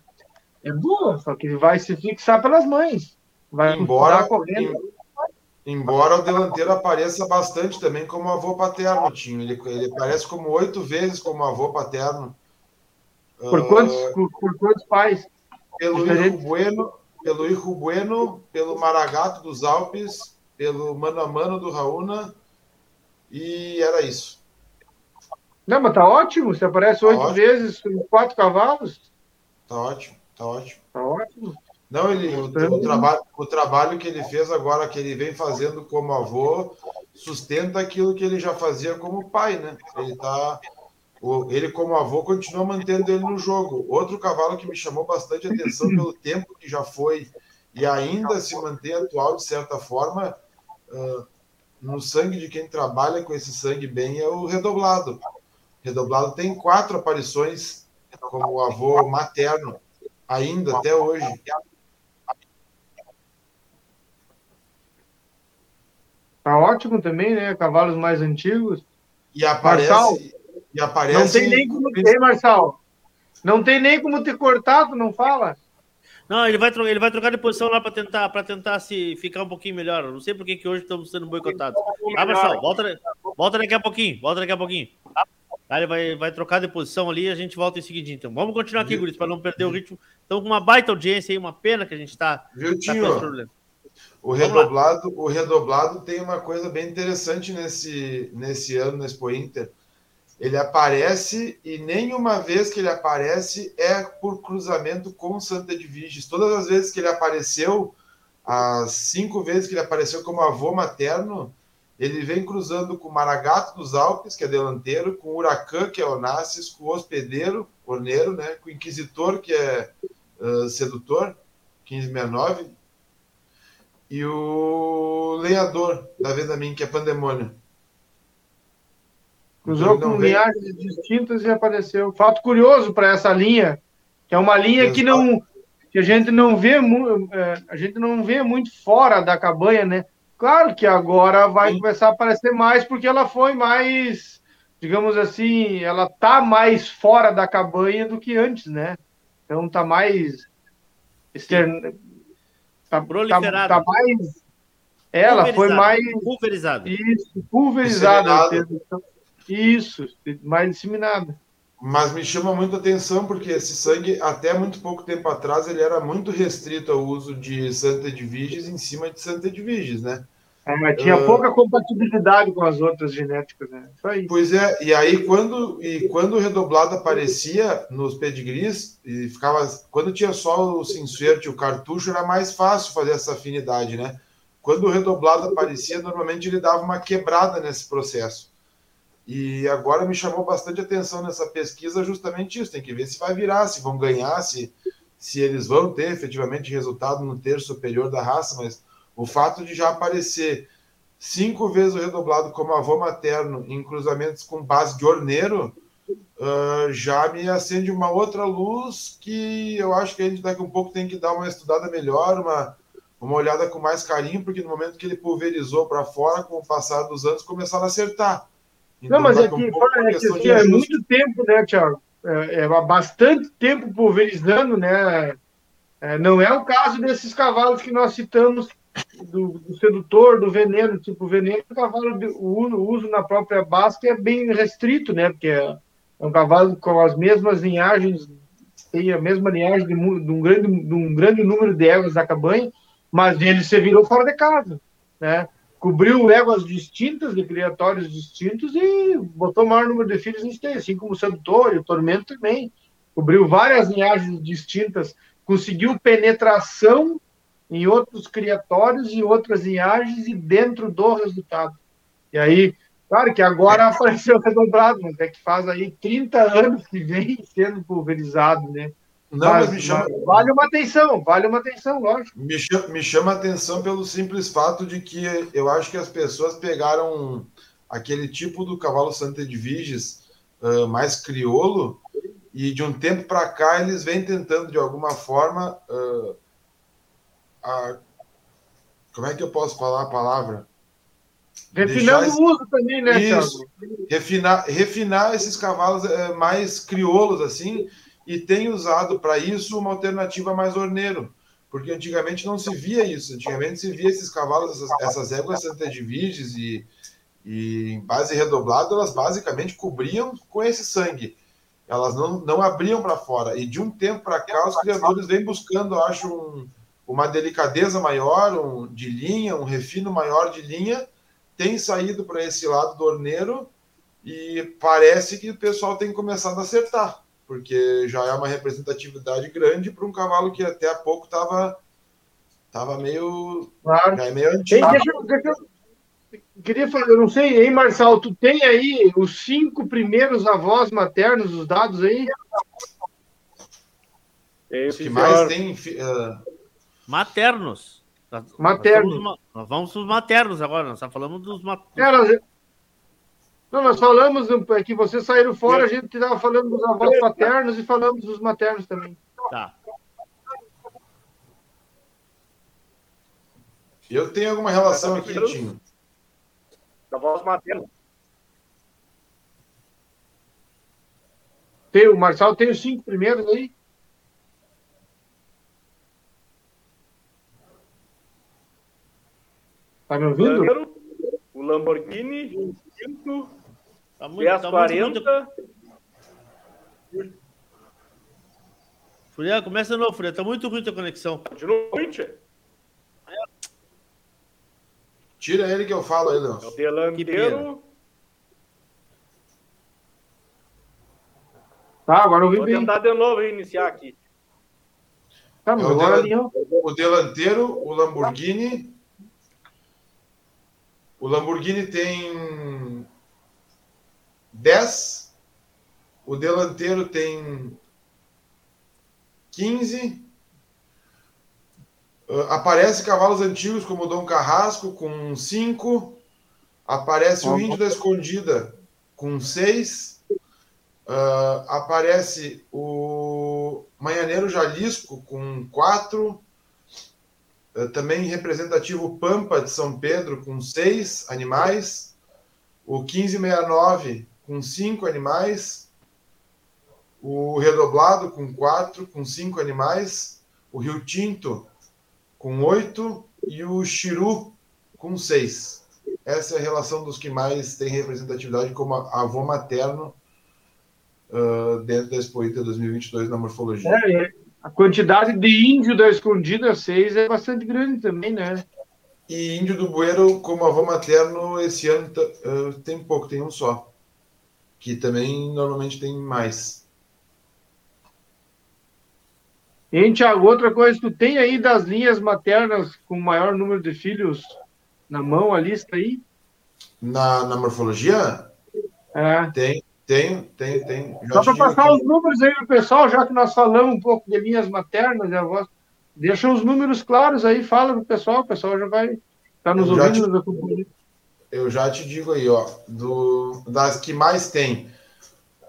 É boa, só que vai se fixar pelas mães. Vai Embora, correndo. embora o delanteiro apareça bastante também como avô paterno, Tinho. Ele, ele aparece como oito vezes como avô paterno. Por quantos, por, por quantos pais? Pelo. Hijo Bueno, pelo Hijo Bueno, pelo Maragato dos Alpes, pelo Mano a Mano do Raúna, e era isso. Não, mas tá ótimo. Você aparece oito ótimo. vezes com quatro cavalos. Tá ótimo, tá ótimo. Tá ótimo. Não, ele, o, o trabalho, o trabalho que ele fez agora, que ele vem fazendo como avô, sustenta aquilo que ele já fazia como pai, né? Ele tá. ele, como avô, continua mantendo ele no jogo. Outro cavalo que me chamou bastante atenção pelo tempo que já foi e ainda se mantém atual, de certa forma, ah, no sangue de quem trabalha com esse sangue bem, é o redoblado. Redoblado tem quatro aparições como avô materno, ainda até hoje. Tá ótimo também, né? Cavalos mais antigos. E aparece. Marçal, e aparece Não tem nem como ter, Marçal. Não tem nem como ter cortado, não fala. Não, ele vai, ele vai trocar de posição lá para tentar, pra tentar se ficar um pouquinho melhor. Eu Não sei por que que hoje estamos sendo boicotados. Ah, Marcelo, volta, volta daqui a pouquinho. Volta daqui a pouquinho. Aí ele vai, vai trocar de posição ali e a gente volta em seguidinho. Então, vamos continuar aqui, Guris, para não perder o ritmo. Estamos com uma baita audiência aí, uma pena que a gente está Viu, tá esse problema. O redoblado, o redoblado tem uma coisa bem interessante nesse, nesse ano na Expo Inter. Ele aparece e nenhuma vez que ele aparece é por cruzamento com Santa Edviges. Todas as vezes que ele apareceu, as cinco vezes que ele apareceu como avô materno, ele vem cruzando com o Maragato dos Alpes, que é delanteiro, com o Huracan, que é Onassis, com o Hospedeiro, Orneiro, né? com o Inquisitor, que é ah, sedutor, 1569, e o Lenhador da Vendamin, que é Pandemônio. Cruzou com linhagens distintas e apareceu. Fato curioso para essa linha, que é uma linha que não que a gente não vê é, a gente não vê muito fora da cabanha, né? Claro que agora vai começar a aparecer mais porque ela foi mais, digamos assim, ela tá mais fora da cabanha do que antes, né? Então tá mais externa, tá, tá, Proliferada. tá mais ela foi mais Pulverizada. isso, pulverizada. Isso, mais disseminada. Mas me chama muito a atenção porque esse sangue, até muito pouco tempo atrás, ele era muito restrito ao uso de Santa Edviges em cima de Santa Edviges, né? É, mas tinha Ah. pouca compatibilidade com as outras genéticas, né? Isso aí. Pois é, e aí quando, e quando o redoblado aparecia nos pedigrees, e ficava, quando tinha só o insert e o cartucho, era mais fácil fazer essa afinidade, né? Quando o redoblado aparecia, normalmente ele dava uma quebrada nesse processo. E agora me chamou bastante atenção nessa pesquisa justamente isso, tem que ver se vai virar, se vão ganhar, se, se eles vão ter efetivamente resultado no terço superior da raça, mas o fato de já aparecer cinco vezes o redoblado como avô materno em cruzamentos com base de orneiro, ah, já me acende uma outra luz que eu acho que a gente daqui a um pouco tem que dar uma estudada melhor, uma, uma olhada com mais carinho, porque no momento que ele pulverizou para fora, com o passar dos anos, começaram a acertar. Não, mas é que, um é, que, assim, é muito tempo, né, Tiago? É, é bastante tempo pulverizando, né? É, não é o caso desses cavalos que nós citamos do, do sedutor, do veneno. Tipo, o veneno é um cavalo, de, o, uso, o na própria basca é bem restrito, né? Porque é, é um cavalo com as mesmas linhagens, tem a mesma linhagem de, de um, grande, de um grande número de éguas da cabanha, mas ele se virou fora de casa, né? Cobriu éguas distintas, de criatórios distintos e botou o maior número de filhos em tem, assim como o sedutor e o tormento também. Cobriu várias linhagens distintas, conseguiu penetração em outros criatórios e outras linhagens e dentro do resultado. E aí, claro que agora apareceu redobrado, mas é que faz aí 30 anos que vem sendo pulverizado, né? Não, mas me chama- mas vale uma atenção, vale uma atenção, lógico. Me chama, me chama a atenção pelo simples fato de que eu acho que as pessoas pegaram aquele tipo do cavalo Santa Edviges ah, mais criolo e de um tempo para cá eles vêm tentando de alguma forma ah, a- como é que eu posso falar a palavra Refinando o uso também, né, Isso. Refinar, refinar esses cavalos é, mais crioulos, assim, e tem usado para isso uma alternativa mais orneiro. Porque antigamente não se via isso. Antigamente se via esses cavalos, essas, essas éguas Santa de Virges e, e em base redoblada, elas basicamente cobriam com esse sangue. Elas não, não abriam para fora. E de um tempo para cá, os criadores vêm buscando, acho, um, uma delicadeza maior um, de linha, um refino maior de linha, tem saído para esse lado do orneiro e parece que o pessoal tem começado a acertar, porque já é uma representatividade grande para um cavalo que até há pouco estava tava meio, claro. já é meio antigo. Deixa, deixa, eu queria falar, eu não sei, hein, Marçal, tu tem aí os cinco primeiros avós maternos, os dados aí? Os que mais tem... Uh... Maternos. Maternos. Nós, nós vamos para os maternos agora, nós só falamos dos maternos. É, não, nós falamos que vocês saíram fora, a gente estava falando dos avós paternos e falamos dos maternos também. Tá. Eu tenho alguma relação aqui, Tinho. Avós maternos. Tem, o Marçal tem os cinco primeiros aí? Tá me ouvindo? O Lamborghini, o Cinto, tá muito, tá 40. Muito... Furiel, começa de novo, Furiel. Tá muito ruim a conexão. De noite. Tira ele que eu falo aí, Leon. É o delanteiro. Tá, agora eu ouvi Vou bem. tentar de novo iniciar aqui. Tá, É mas o, agora delan- o delanteiro, o Lamborghini. O Lamborghini tem 10. O delanteiro tem 15. Ah, aparece cavalos antigos como o Dom Carrasco com 5. Aparece o Índio da Escondida com 6. aparece o Manhaneiro Jalisco com 4. também representativo Pampa de São Pedro com 6 animais. O 1569 com 5 animais. O Redoblado com 4, com 5 animais. O Rio Tinto com 8 e o Chiru com 6. Essa é a relação dos que mais têm representatividade como avô materno uh, dentro da Expo Inter 2022 na morfologia. É, a quantidade de índio da escondida 6 é bastante grande também, né? E índio do Bueiro, como avô materno, esse ano uh, tem pouco, tem um só. Que também normalmente tem mais. Hein, Thiago, outra coisa, tu tem aí das linhas maternas com maior número de filhos na mão, a lista aí? Na, na morfologia? É. Tem, tem, tem, tem. Já Só para passar aqui. os números aí pro pessoal, já que nós falamos um pouco de linhas maternas e avós, deixa os números claros aí, fala pro pessoal, o pessoal já vai estar tá nos ouvindo, te- nos. Eu já te digo aí, ó, do, das que mais tem.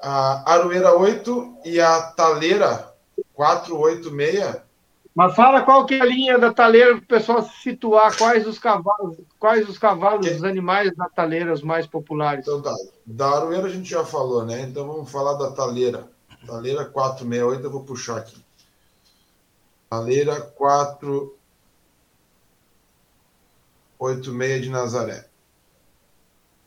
A Aroeira 8 e a Taleira 486. Mas fala qual que é a linha da taleira para o pessoal se situar, quais os cavalos, quais os cavalos, os animais da taleira os mais populares. Então tá. Da Aroeira a gente já falou, né? Então vamos falar da Taleira. Taleira 468, eu vou puxar aqui. Taleira 486 de Nazaré.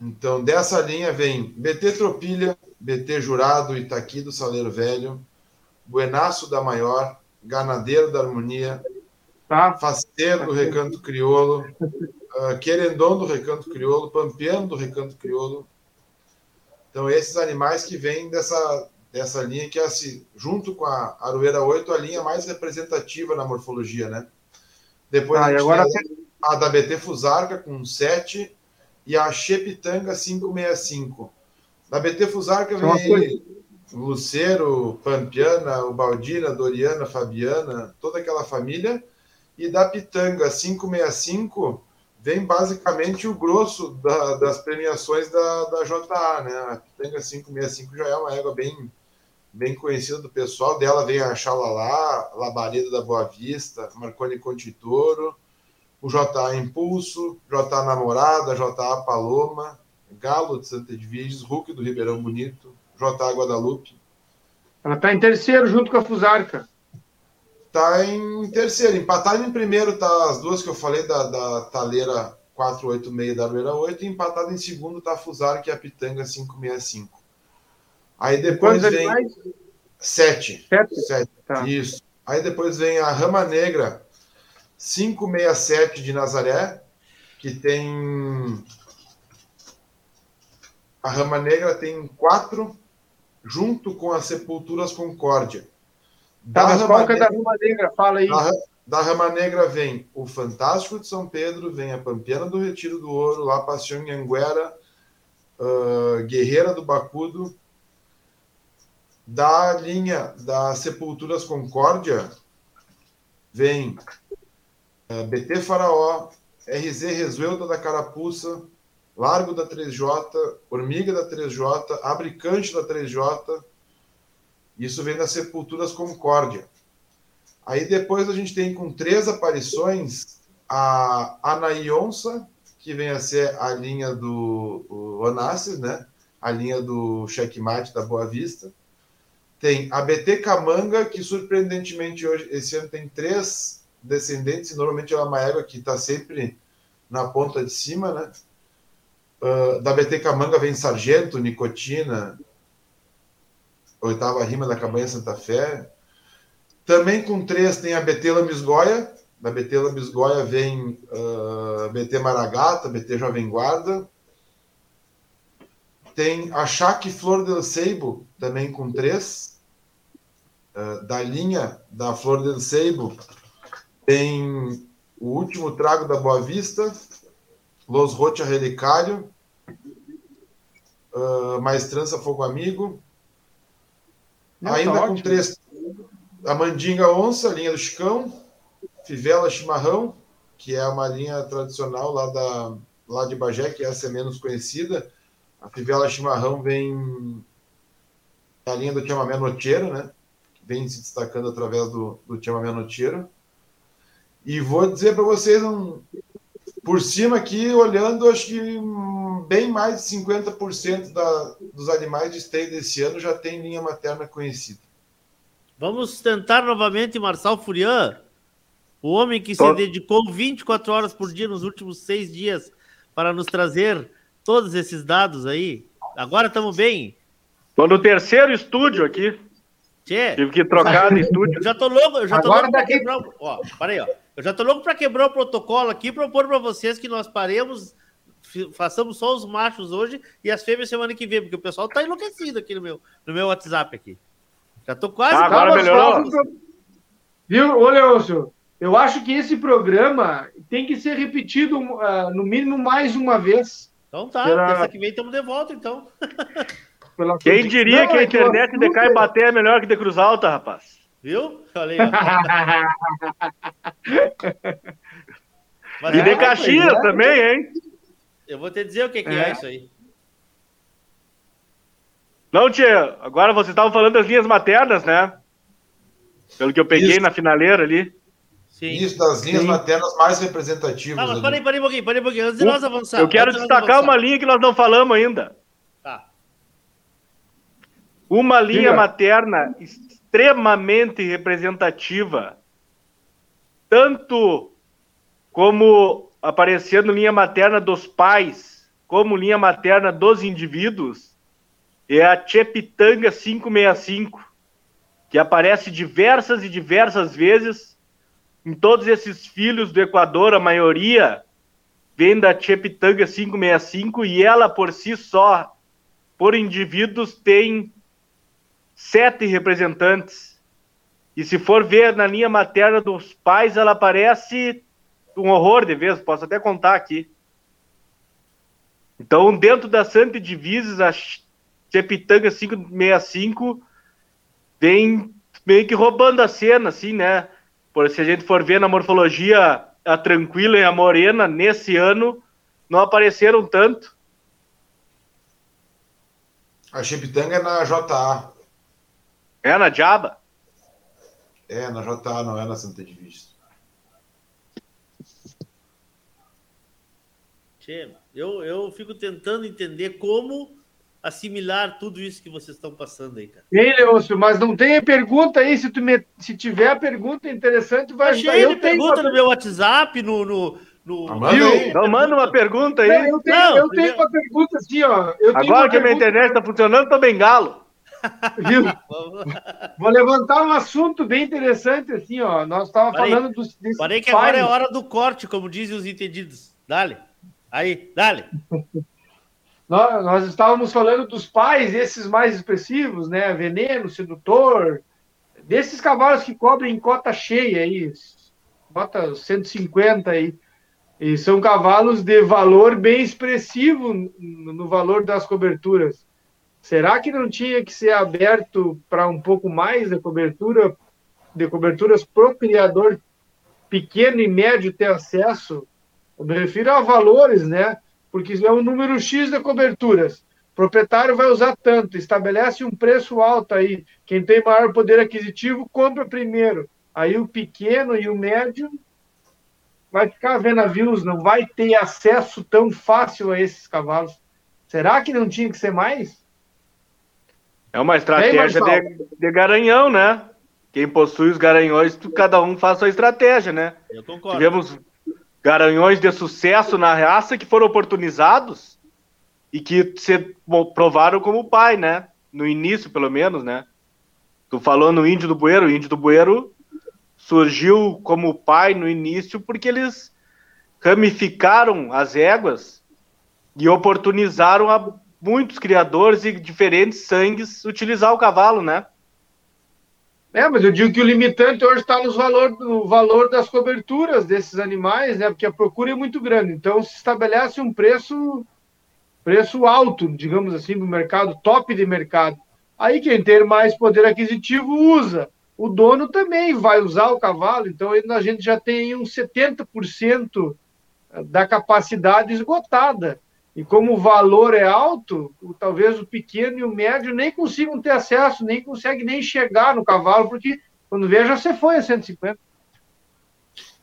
Então, dessa linha vem BT Tropilha, BT Jurado, Itaqui do Saleiro Velho, Buenaço da Maior, Ganadeiro da Harmonia, Tá? Faceiro do Recanto Criolo, uh, Querendon do Recanto Criolo, Pampiano do Recanto Criolo. Então, esses animais que vêm dessa, dessa linha que é, assim, junto com a Aroeira 8, a linha mais representativa na morfologia, né? Depois Tá, a gente agora a da BT Fusarca com 7 e a Chepitanga 565. Da BT Fusarca vem Lucero, Pampiana, Ubaldina, Doriana, Fabiana, toda aquela família. E da Pitanga 565 vem basicamente o grosso da- das premiações da, da JA, né? A Pitanga 565 já é uma égua bem, bem conhecida do pessoal. Dela vem a Xalalá, Labareda da Boa Vista, Marconi Contitoro, o JA Impulso, JA Namorada, JA Paloma, Galo de Santa Edviges, Hulk do Ribeirão Bonito, JA Guadalupe. Ela está em terceiro junto com a Fusarca. Está em terceiro, empatado em primeiro, tá as duas que eu falei da, da Taleira 486 da Arueira 8, e empatado em segundo tá a Fusarca e a Pitanga 565. Aí depois Quantos vem. animais? Sete. Sete? Sete. Tá. Isso. Aí depois vem a Rama Negra 567 de Nazaré, que tem. A Rama Negra tem quatro, junto com as Sepulturas Concórdia. Tá, mas qual que é da Negra- Ruma Negra? Fala aí. da, da Rama Negra vem o Fantástico de São Pedro, vem a Pampiana do Retiro do Ouro, La Paixão em Anguera, ah, Guerreira do Bacudo. Da linha das Sepulturas Concórdia vem BT Faraó, RZ Resuelda da Carapuça, Largo da 3J, Hormiga da 3J, Abricante da 3J. Isso vem das Sepulturas Concórdia. Aí depois a gente tem com três aparições a Anaionça, que vem a ser a linha do Onassis, né? A linha do checkmate da Boa Vista. Tem a BT Camanga, que surpreendentemente hoje, esse ano tem três descendentes, normalmente é uma égua que está sempre na ponta de cima, né? Ah, da BT Camanga vem Sargento, Nicotina, oitava rima da Cabanha Santa Fé. Também com três tem a BT Lambisgoia. Da BT Lambisgoia vem ah, BT Maragata, BT Jovem Guarda. Tem a Chaque Flor del Seibo, também com três. Ah, da linha da Flor del Seibo tem o último trago da Boa Vista, Los Rocha Relicário, ah, Maestrança Fogo Amigo. Não, Ainda tá com ótimo. três. A Mandinga Onça, linha do Chicão. Fivela Chimarrão, que é uma linha tradicional lá, da, lá de Bagé, que essa é menos conhecida. A Fivela Chimarrão vem da linha do Chamamé Noteiro, né? Vem se destacando através do, do Chamamé Noteiro. E vou dizer para vocês, um, por cima aqui, olhando, acho que bem mais de 50% da, dos animais de esteio desse ano já tem linha materna conhecida. Vamos tentar novamente Marçal Furian, o homem que se dedicou 24 horas por dia nos últimos seis dias para nos trazer todos esses dados aí. Agora estamos bem. Tô no terceiro estúdio aqui. Tchê. Tive que trocar de estúdio. Eu já tô louco, eu já tô Agora louco pra daqui- quebrar. o- Ó, para aí, ó. Eu já tô louco para quebrar o protocolo aqui, propor para vocês que nós paremos, façamos só os machos hoje e as fêmeas semana que vem, porque o pessoal tá enlouquecido aqui no meu, no meu WhatsApp aqui. Já tô quase. Ah, agora melhorou. Viu, ô Leôncio? Eu acho que esse programa tem que ser repetido ah, no mínimo mais uma vez. Então tá, Será- terça que vem estamos de volta, então. pela- Quem diria Não, que a é internet de é- bater é melhor que de Cruz Alta, rapaz? Viu? Ó. Mas E de Caxias é. também, hein? Eu vou te dizer o que, que é. É. isso aí. Não, tia, agora vocês estavam falando das linhas maternas, né? Pelo que eu peguei Isso. na finaleira ali. Sim. Isso, das linhas Sim. maternas mais representativas. Ah, mas parei, parei um pouquinho, parei um pouquinho. Antes de nós avançar. eu quero destacar avançar. uma linha que nós não falamos ainda. Tá. Uma linha Diga. materna extremamente representativa, tanto como aparecendo linha materna dos pais, como linha materna dos indivíduos, é a Chepitanga 565, que aparece diversas e diversas vezes em todos esses filhos do Equador, a maioria vem da Chepitanga 565 e ela por si só, por indivíduos, tem sete representantes. E se for ver na linha materna dos pais, ela aparece um horror de vez, posso até contar aqui. Então, dentro da Santa Divisas, a Chepitanga 565 vem meio que roubando a cena, assim, né? Por se a gente for ver na morfologia, a Tranquila e a Morena, nesse ano, não apareceram tanto. A Chipitanga é na JA. É na Diaba? É, na JA, não é na Santa Divisa. Che, eu, eu fico tentando entender como assimilar tudo isso que vocês estão passando aí, cara. Ei, Leôncio, mas não tem pergunta aí. Se, tu me... se tiver pergunta interessante, vai ajudar. Cheio de pergunta uma... no meu WhatsApp, no. no, no... Ah, Não, manda uma pergunta aí. Não, eu tenho, não, eu tenho uma pergunta assim, ó. Agora que a minha internet está funcionando, tô bem galo. Viu? Vou levantar um assunto bem interessante, assim, ó. Nós estávamos falando dos. Parei que agora é hora do corte, como dizem os entendidos. Dale. Aí, dale. Nós, nós, estávamos falando dos pais, esses mais expressivos, né? Veneno, sedutor, desses cavalos que cobrem cota cheia aí, cota 150 aí. E são cavalos de valor bem expressivo no valor das coberturas. Será que não tinha que ser aberto para um pouco mais de cobertura, de coberturas para o criador pequeno e médio ter acesso? Eu me refiro a valores, né? Porque é um número X de coberturas. O proprietário vai usar tanto, estabelece um preço alto aí. Quem tem maior poder aquisitivo compra primeiro. Aí o pequeno e o médio vai ficar vendo navios, não vai ter acesso tão fácil a esses cavalos. Será que não tinha que ser mais? É uma estratégia de, de, garanhão, né? Quem possui os garanhões, cada um faz sua estratégia, né? Eu concordo. Tivemos garanhões de sucesso na raça que foram oportunizados e que se provaram como pai, né? No início, pelo menos, né? Tu falou no Índio do Bueiro, o Índio do Bueiro surgiu como pai no início porque eles ramificaram as éguas e oportunizaram a muitos criadores e diferentes sangues utilizar o cavalo, né? É, mas eu digo que o limitante hoje está no valor, no valor das coberturas desses animais, né? Porque a procura é muito grande. Então se estabelece um preço, preço alto, digamos assim, no mercado, top de mercado. Aí quem tem mais poder aquisitivo usa. O dono também vai usar o cavalo, então a gente já tem uns 70% da capacidade esgotada. E como o valor é alto, talvez o pequeno e o médio nem consigam ter acesso, nem conseguem nem chegar no cavalo, porque quando veja, você foi a 150.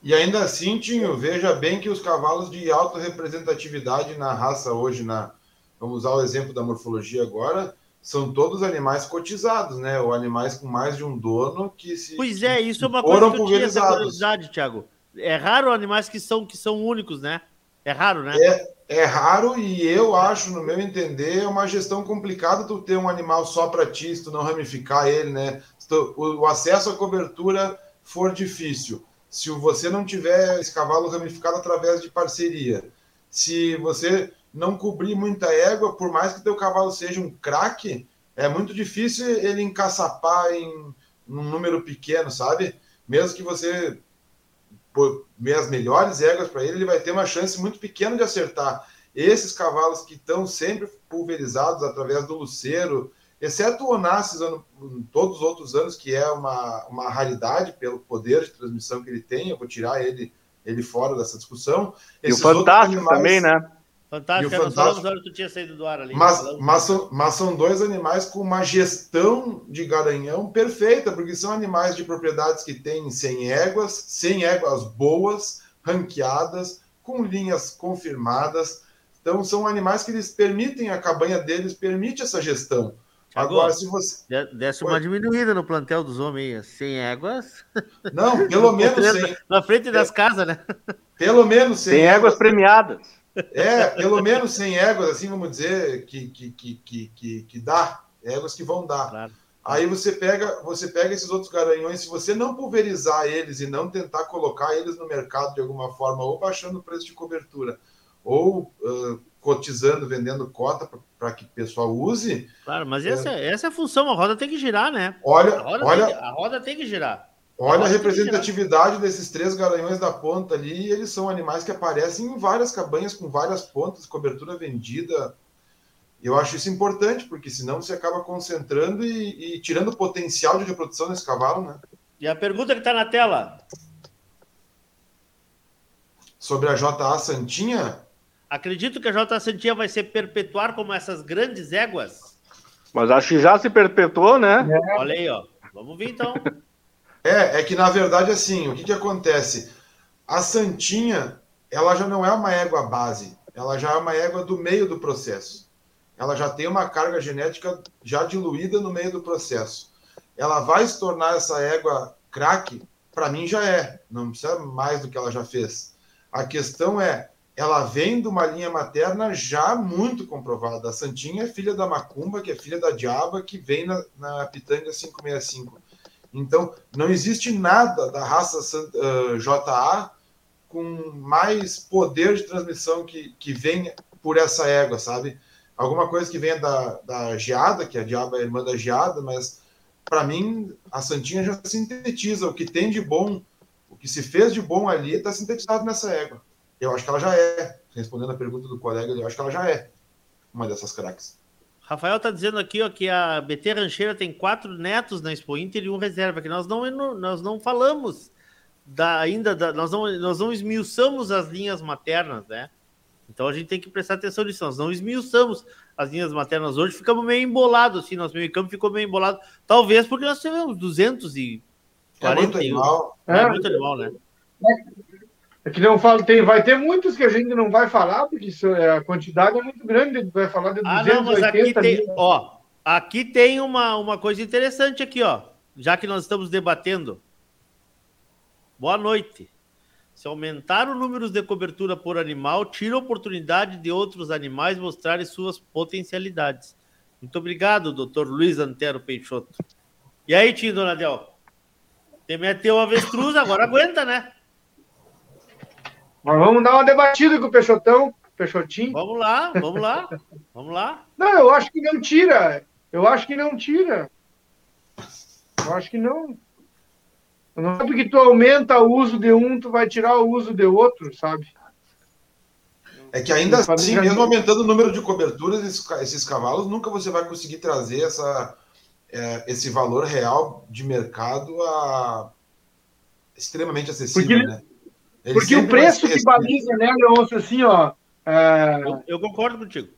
E ainda assim, Tinho, veja bem que os cavalos de alta representatividade na raça hoje, na, vamos usar o exemplo da morfologia agora, são todos animais cotizados, né? Ou animais com mais de um dono que se. Pois é, isso é uma coisa que eu tinha essa curiosidade, Thiago. É raro animais que são, que são únicos, né? É raro, né? É, é raro e eu acho, no meu entender, é uma gestão complicada tu ter um animal só para ti, se tu não ramificar ele, né? Tu, o, o, acesso à cobertura for difícil. Se você não tiver esse cavalo ramificado através de parceria, se você não cobrir muita égua, por mais que teu cavalo seja um craque, é muito difícil ele encaçapar em um número pequeno, sabe? Mesmo que você as melhores éguas para ele, ele vai ter uma chance muito pequena de acertar. Esses cavalos que estão sempre pulverizados através do luceiro, exceto o Onassis, todos os outros anos, que é uma, uma raridade pelo poder de transmissão que ele tem, eu vou tirar ele, ele fora dessa discussão. E o Fantástico animais, também, né? Fantástico, e o fantástico tu tinha saído do ar ali. Mas, mas, são, mas são dois animais com uma gestão de garanhão perfeita, porque são animais de propriedades que têm 100 éguas, 100 éguas boas, ranqueadas, com linhas confirmadas. Então, são animais que eles permitem, a cabanha deles permite essa gestão. Agora, se você. Desce uma diminuída no plantel dos homens, sem éguas. Não, pelo menos sem. Na frente das casas, né? Pelo menos sem. Sem éguas premiadas. É, pelo menos 100 éguas, assim vamos dizer, que, que, que, que, que dá, éguas que vão dar. Claro. Aí você pega, você pega esses outros garanhões, se você não pulverizar eles e não tentar colocar eles no mercado de alguma forma, ou baixando o preço de cobertura, ou uh, cotizando, vendendo cota para que o pessoal use. Claro, mas essa, é, essa é a função, a roda tem que girar, né? Olha, a roda, olha, tem, a roda tem que girar. Olha a representatividade desses três garanhões da ponta ali. Eles são animais que aparecem em várias cabanhas com várias pontas, cobertura vendida. Eu acho isso importante, porque senão você acaba concentrando e, e tirando o potencial de reprodução desse cavalo, né? E a pergunta que está na tela? Sobre a JA Santinha? Acredito que a JA Santinha vai se perpetuar como essas grandes éguas? Mas acho que já se perpetuou, né? É. Olha aí, ó. Vamos ver então. É, é que na verdade, assim, o que, que acontece? A Santinha, ela já não é uma égua base. ela já é uma égua do meio do processo. Ela já tem uma carga genética já diluída no meio do processo. Ela vai se tornar essa égua craque? Para mim já é, não precisa mais do que ela já fez. A questão é, ela vem de uma linha materna já muito comprovada. A Santinha é filha da Macumba, que é filha da Diaba, que vem na, na Pitanga 565. Então, não existe nada da raça uh, JA com mais poder de transmissão que, que vem por essa égua, sabe? Alguma coisa que venha da, da geada, que a Diaba é irmã da geada, mas para mim a Santinha já sintetiza o que tem de bom, o que se fez de bom ali está sintetizado nessa égua. Eu acho que ela já é, respondendo a pergunta do colega, eu acho que ela já é uma dessas craques. Rafael está dizendo aqui ó, que a BT Rancheira tem quatro netos na Expo Inter e um reserva, que nós não, nós não falamos da, ainda, da, nós, não, nós não esmiuçamos as linhas maternas, né? Então a gente tem que prestar atenção nisso, nós não esmiuçamos as linhas maternas hoje, ficamos meio embolados, assim, nosso meio campo ficou meio embolado, talvez porque nós tivemos 240 é muito animal. É, é muito animal, né? É que não falo, tem, vai ter muitos que a gente não vai falar, porque isso, é, a quantidade é muito grande, vai falar de 280 ah, não, mas aqui tem, mil. Ó, aqui tem uma, uma coisa interessante aqui, ó, já que nós estamos debatendo. Boa noite. Se aumentar o número de cobertura por animal, tira a oportunidade de outros animais mostrarem suas potencialidades. Muito obrigado, doutor Luiz Antero Peixoto. E aí, Tim Donadel? Te meteu o avestruz, agora aguenta, né? Mas vamos dar uma debatida com o Peixotão, Peixotinho. Vamos lá, vamos lá, vamos lá. Não, eu acho que não tira. Eu acho que não tira. Eu acho que não. Não é porque tu aumenta o uso de um, tu vai tirar o uso de outro, sabe? É que ainda assim, mesmo aumentando o número de coberturas, esses, esses cavalos, nunca você vai conseguir trazer essa, é, esse valor real de mercado a extremamente acessível, porque, né? Ele Porque o preço que baliza, né, Leôncio, assim, ó. É... Eu, eu, concordo contigo.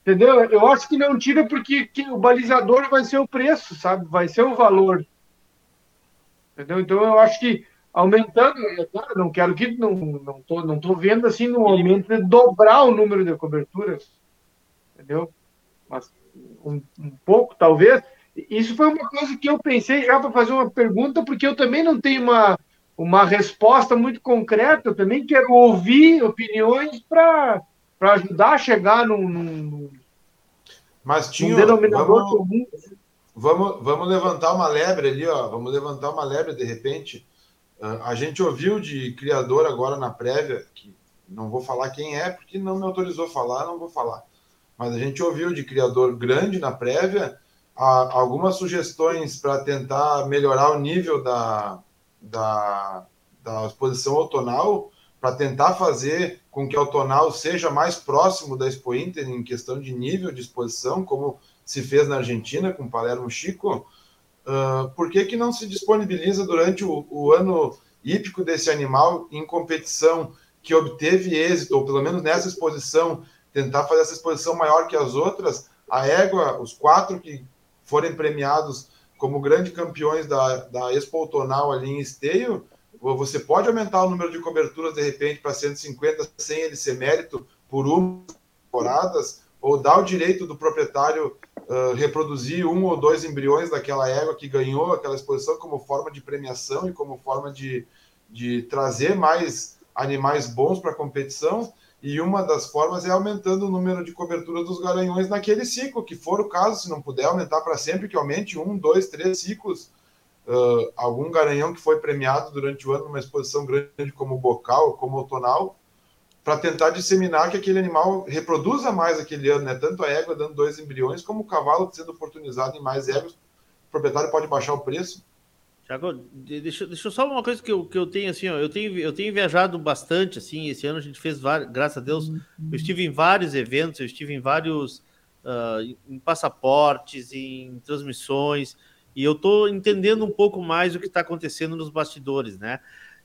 Entendeu? Eu acho que não tira porque o balizador vai ser o preço, sabe? Vai ser o valor. Entendeu? Então eu acho que aumentando, claro, não quero que não não tô, não tô vendo assim no aumento de dobrar o número de coberturas, entendeu? Mas um, um pouco talvez. Isso foi uma coisa que eu pensei já para fazer uma pergunta, porque eu também não tenho uma uma resposta muito concreta. Eu também quero ouvir opiniões para ajudar a chegar num, num, Mas tinha, um denominador vamos, comum. Vamos, vamos levantar uma lebre ali, ó. Vamos levantar uma lebre de repente. Uh, a gente ouviu de criador agora na prévia, que não vou falar quem é, porque não me autorizou a falar, não vou falar. Mas a gente ouviu de criador grande na prévia uh, algumas sugestões para tentar melhorar o nível da, da, da exposição outonal para tentar fazer com que a outonal seja mais próximo da Expo Inter em questão de nível de exposição, como se fez na Argentina com Palermo Chico, uh, por que, que não se disponibiliza durante o, o ano hípico desse animal em competição que obteve êxito, ou pelo menos nessa exposição, tentar fazer essa exposição maior que as outras, a égua, os quatro que forem premiados como grandes campeões da, da Expo Outonal ali em Esteio, você pode aumentar o número de coberturas de repente para 150 sem ele ser mérito por uma temporadas, ou dar o direito do proprietário uh, reproduzir um ou dois embriões daquela égua que ganhou aquela exposição como forma de premiação e como forma de, de trazer mais animais bons para a competição. E uma das formas é aumentando o número de cobertura dos garanhões naquele ciclo, que for o caso, se não puder aumentar para sempre, que aumente um, dois, três ciclos. Uh, algum garanhão que foi premiado durante o ano numa exposição grande como bocal, como outonal, para tentar disseminar que aquele animal reproduza mais aquele ano, né? Tanto a égua dando dois embriões, como o cavalo sendo oportunizado em mais éguas. O proprietário pode baixar o preço Tiago, deixa, deixa só uma coisa que eu, que eu tenho assim, ó, eu tenho eu tenho viajado bastante assim, esse ano a gente fez graças a Deus, eu estive em vários eventos, eu estive em vários uh, em passaportes, em transmissões, e eu estou entendendo um pouco mais o que está acontecendo nos bastidores, né?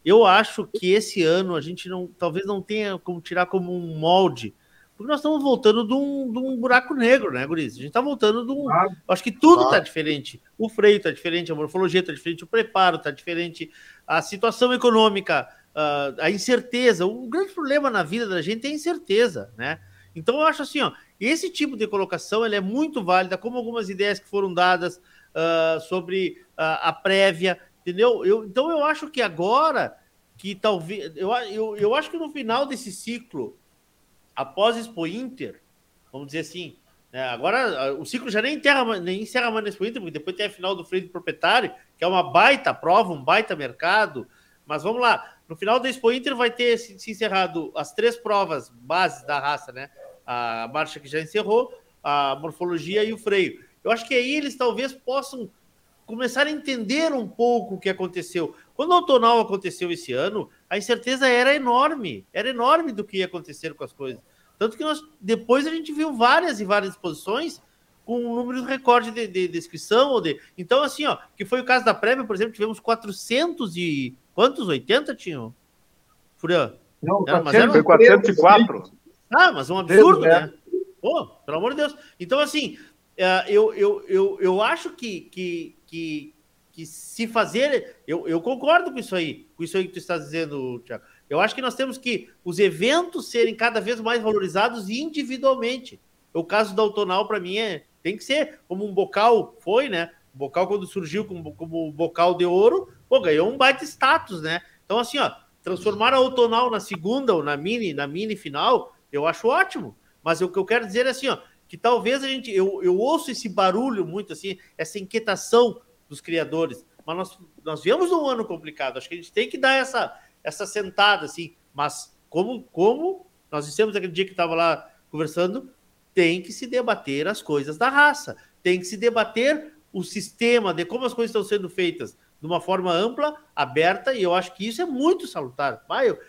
Eu acho que esse ano a gente não, talvez não tenha como tirar como um molde porque nós estamos voltando de um, de um buraco negro, né, Guris? A gente está voltando de um. acho que tudo está diferente. O freio está diferente, a morfologia está diferente, o preparo está diferente, a situação econômica a incerteza. O grande problema na vida da gente é a incerteza, né? Então eu acho assim, ó, esse tipo de colocação ele é muito válida, como algumas ideias que foram dadas uh, sobre uh, a prévia, entendeu? Eu, então eu acho que agora que talvez eu, eu, eu acho que no final desse ciclo, após Expo Inter, vamos dizer assim, né, agora o ciclo já nem enterra, nem encerra mais Expo Inter, porque depois tem a final do freio do proprietário, que é uma baita prova, um baita mercado. Mas vamos lá, no final da Expo Inter vai ter se, se encerrado as três provas bases da raça, né? A marcha que já encerrou, a morfologia e o freio. Eu acho que aí eles talvez possam começar a entender um pouco o que aconteceu. Quando o Autonal aconteceu esse ano, a incerteza era enorme, era enorme do que ia acontecer com as coisas. Tanto que nós, depois a gente viu várias e várias exposições com um número recorde de, de, de inscrição. Ou de... Então, assim, ó, que foi o caso da prévia, por exemplo, tivemos 400 e... Quantos? 80 tinham? Furian? Não, era, mas era... foi 404. Ah, mas um absurdo, né? Pô, pelo amor de Deus. Então, assim, é, eu, eu, eu, eu acho que, que, que, que se fazer. Eu, eu concordo com isso aí, com isso aí que tu está dizendo, Tiago. Eu acho que nós temos que os eventos serem cada vez mais valorizados individualmente. O caso da Autonal, para mim, é, tem que ser como um bocal foi, né? O bocal, quando surgiu como, como bocal de ouro, pô, ganhou um baita status, né? Então, assim, ó, transformar a Autonal na segunda ou na mini, na mini final, eu acho ótimo. Mas o que eu quero dizer é assim, ó, que talvez a gente. Eu, eu ouço esse barulho muito assim, essa inquietação dos criadores. Mas nós, nós viemos num ano complicado. Acho que a gente tem que dar essa, essa sentada, assim. Mas como, como nós dissemos aquele dia que estava lá conversando, tem que se debater as coisas da raça. Tem que se debater o sistema de como as coisas estão sendo feitas de uma forma ampla, aberta, e eu acho que isso é muito salutar. Pai, eu,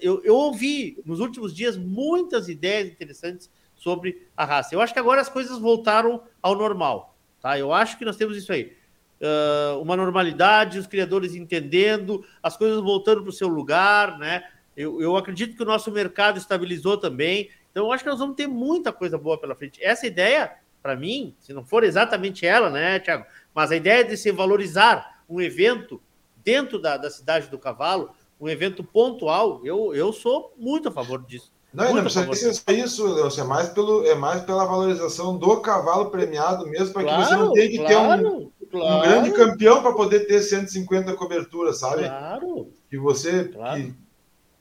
eu, eu ouvi nos últimos dias muitas ideias interessantes sobre a raça. Eu acho que agora as coisas voltaram ao normal. Tá? Eu acho que nós temos isso aí. Uh, uma normalidade, os criadores entendendo, as coisas voltando para o seu lugar, né? Eu, eu acredito que o nosso mercado estabilizou também. Então, eu acho que nós vamos ter muita coisa boa pela frente. Essa ideia, para mim, se não for exatamente ela, né, Tiago? Mas a ideia de se valorizar um evento dentro da, da cidade do cavalo, um evento pontual, eu, eu sou muito a favor disso. Não, não precisa ser só isso, é mais, pelo, é mais pela valorização do cavalo premiado mesmo, para claro, que você não tenha que claro, ter um, claro. um grande campeão para poder ter 150 coberturas, sabe? Claro. Que você que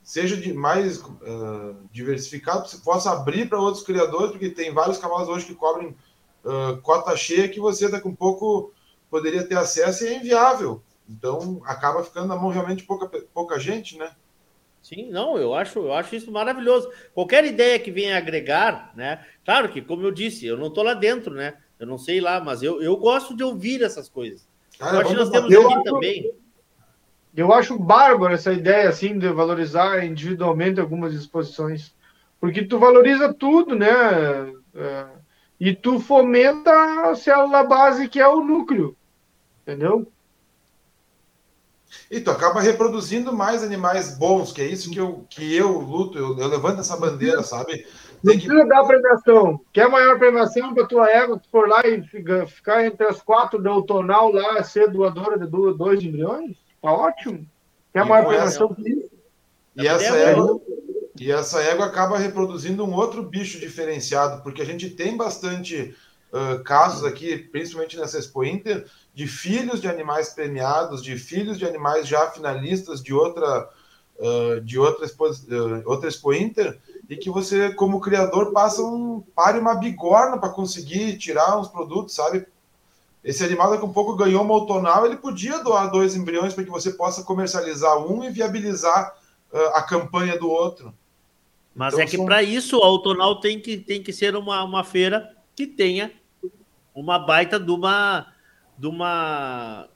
seja de mais uh, diversificado, você possa abrir para outros criadores, porque tem vários cavalos hoje que cobrem uh, cota cheia que você daqui um pouco poderia ter acesso e é inviável. Então acaba ficando na mão realmente pouca, pouca gente, né? Sim, não, eu acho, eu acho isso maravilhoso. Qualquer ideia que venha agregar, né? Claro que, como eu disse, eu não estou lá dentro, né? Eu não sei lá, mas eu, eu gosto de ouvir essas coisas. eu acho que nós temos aqui acho, também. Eu acho bárbaro essa ideia, assim, de valorizar individualmente algumas exposições. Porque tu valoriza tudo, né? É, e tu fomenta a célula base, que é o núcleo. Entendeu? E tu acaba reproduzindo mais animais bons, que é isso que eu, que eu luto, eu, eu levanto essa bandeira, sabe? Tem que... Precisa dar premiação. Quer maior premiação para tua égua, tu for lá e ficar entre as quatro da outonal lá, ser doadora de dois embriões? Tá ótimo. Quer maior premiação que isso? E essa, égua, e essa égua acaba reproduzindo um outro bicho diferenciado, porque a gente tem bastante uh, casos aqui, principalmente nessa Expo Inter, de filhos de animais premiados, de filhos de animais já finalistas de outra uh, de outra expo, uh, outra Expo Inter, e que você, como criador, passa um pare uma bigorna para conseguir tirar uns produtos, sabe? Esse animal daqui a um pouco ganhou uma autonal, ele podia doar dois embriões para que você possa comercializar um e viabilizar uh, a campanha do outro. Mas então, é que são... para isso a autonal tem que, tem que ser uma, uma feira que tenha uma baita de uma de uma.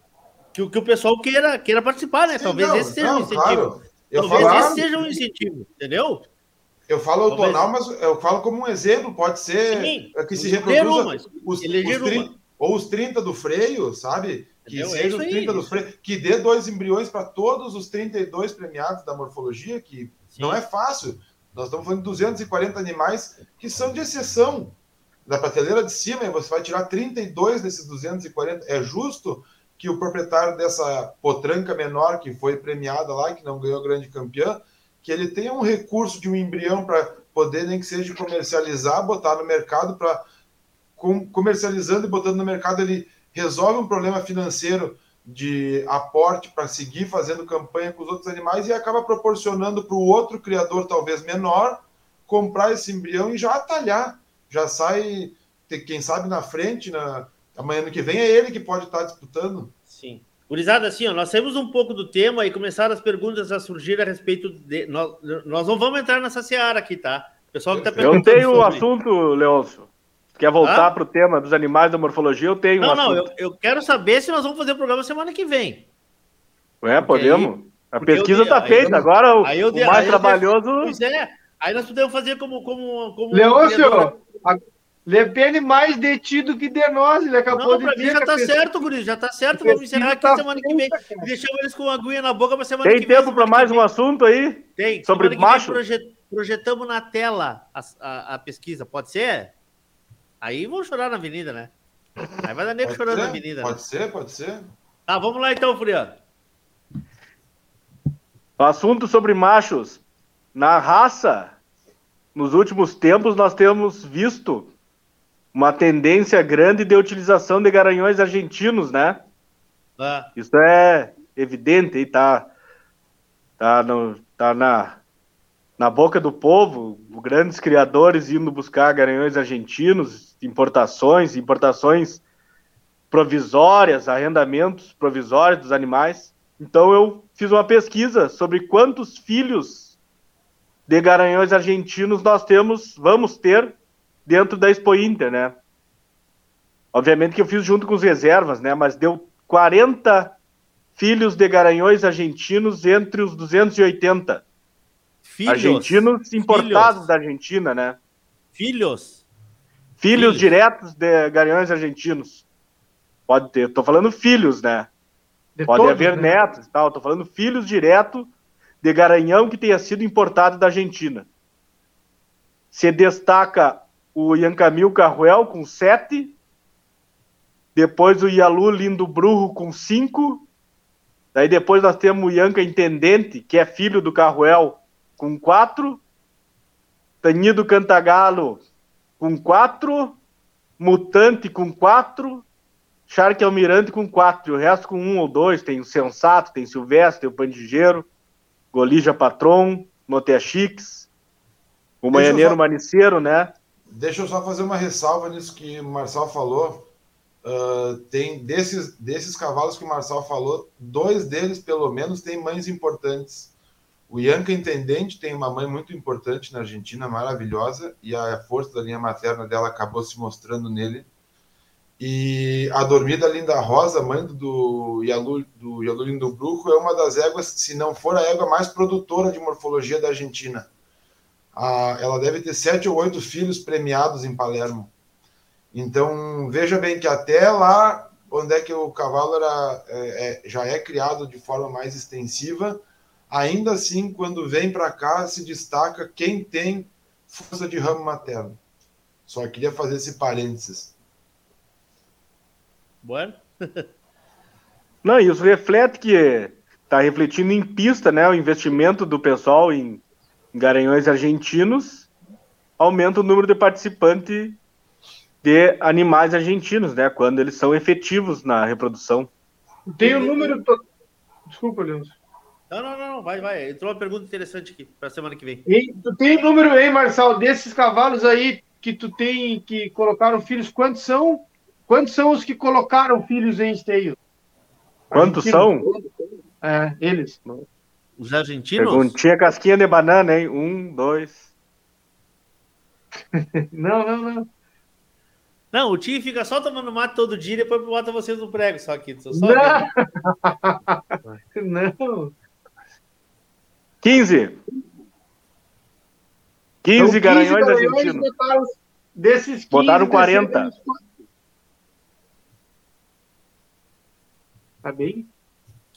Que, que o pessoal queira, queira participar, né? Sim, Talvez não, esse seja não, um incentivo. Claro. Talvez esse seja um incentivo, entendeu? Eu falo autonal, mas eu falo como um exemplo, pode ser Sim, que se reproduza os, os 30, ou os 30 do freio, sabe? Que Entendeu? É seja é os 30 aí, do freio, que dê dois embriões para todos os 32 premiados da morfologia, que Sim. não é fácil. Nós estamos falando de 240 animais que são de exceção da prateleira de cima, você vai tirar 32 desses 240, é justo que o proprietário dessa potranca menor que foi premiada lá, que não ganhou grande campeã, que ele tenha um recurso de um embrião para poder, nem que seja comercializar, botar no mercado para comercializando e botando no mercado, ele resolve um problema financeiro de aporte para seguir fazendo campanha com os outros animais e acaba proporcionando para o outro criador, talvez menor, comprar esse embrião e já atalhar. Já sai, quem sabe, na frente, na, amanhã no que vem é ele que pode estar disputando. Sim. Gurizada, assim, ó, nós saímos um pouco do tema e começaram as perguntas a surgir a respeito de. Nós, nós não vamos entrar nessa seara aqui, tá? O pessoal que tá perguntando. Eu tenho o sobre... assunto, Leôncio. Quer voltar ah? para o tema dos animais da morfologia? Eu tenho. Não, um não, eu, eu, quero saber se nós vamos fazer o programa semana que vem. É, podemos. Aí, a pesquisa está feita. Eu, agora o, eu, o mais trabalhoso. Pois é. Aí nós podemos fazer como. como, como Leôncio, Lepene mais detido que de nós, ele acabou não, de dizer. Mim já tá certo, Guri, já tá certo. Vamos encerrar aqui tá semana que vem. E deixamos eles com uma aguinha na boca para semana Tem que vem. Tem tempo para mais um assunto aí? Tem. Sobre macho? Projet, projetamos na tela a, a, a, pesquisa, pode ser? Aí vão chorar na avenida, né? Aí vai dar nego chorando na avenida. Pode né? ser, pode ser. Tá, vamos lá então, Furiano. Assunto sobre machos. Na raça, nos últimos tempos, nós temos visto uma tendência grande de utilização de garanhões argentinos, né? Ah. Isso é evidente e tá, tá, no, tá na, na boca do povo, grandes criadores indo buscar garanhões argentinos, importações, importações provisórias, arrendamentos provisórios dos animais. Então eu fiz uma pesquisa sobre quantos filhos de garanhões argentinos nós temos, vamos ter dentro da Expo Inter, né? Obviamente que eu fiz junto com os reservas, né? Mas deu 40 filhos de garanhões argentinos entre os 280. Filhos? Argentinos importados filhos. da Argentina, né? Filhos? Filhos, filhos. diretos de garanhões argentinos. Pode ter. Tô falando filhos, né? De Pode todos, haver né? netos e tal. Tô falando filhos direto de garanhão que tenha sido importado da Argentina. Se destaca o Yancamil Carruel com 7, depois o Yalu Lindo Brujo com 5, daí depois nós temos o Yanca Intendente, que é filho do Carruel, com 4, Tanido Cantagalo com 4, Mutante com 4, Shark Almirante com 4, e o resto com 1 um ou 2, tem o Sensato, tem o Silvestre, tem o Pandigeiro, Golija Patron, Notea Chiques, o Manhaneiro Maniceiro, né? Deixa eu só fazer uma ressalva nisso que o Marçal falou. Uh, tem desses, desses cavalos que o Marçal falou, dois deles, pelo menos, têm mães importantes. O Ianca Intendente tem uma mãe muito importante na Argentina, maravilhosa, e a força da linha materna dela acabou se mostrando nele. E a Dormida Linda Rosa, mãe do Yalu, do Yalu Lindo Bruco, é uma das éguas, se não for a égua mais produtora de morfologia da Argentina a, ela deve ter sete ou oito filhos premiados em Palermo. Então, veja bem que até lá, onde é que o cavalo era, é, é, já é criado de forma mais extensiva, ainda assim, quando vem para cá, se destaca quem tem força de ramo materno. Só queria fazer esse parênteses. Bueno. Não, isso reflete que está refletindo em pista, né, o investimento do pessoal em Garanhões argentinos, aumenta o número de participantes de animais argentinos, né? Quando eles são efetivos na reprodução. Tem o um número. To... Desculpa, Leandro. Não, não, não, vai, vai. Entrou uma pergunta interessante aqui para a semana que vem. E tu tem o um número aí, Marçal, desses cavalos aí que tu tem que colocaram filhos, quantos são? Quantos são os que colocaram filhos em esteio? Quantos são? É, eles. Os argentinos? Perguntinha casquinha de banana, hein? Um, dois. não, não, não. Não, o tio fica só tomando mato todo dia e depois bota vocês no prego só aqui. Só não. não. 15. 15 então, garanhões argentinos. Botaram, desses 15, botaram 40. Tá bem?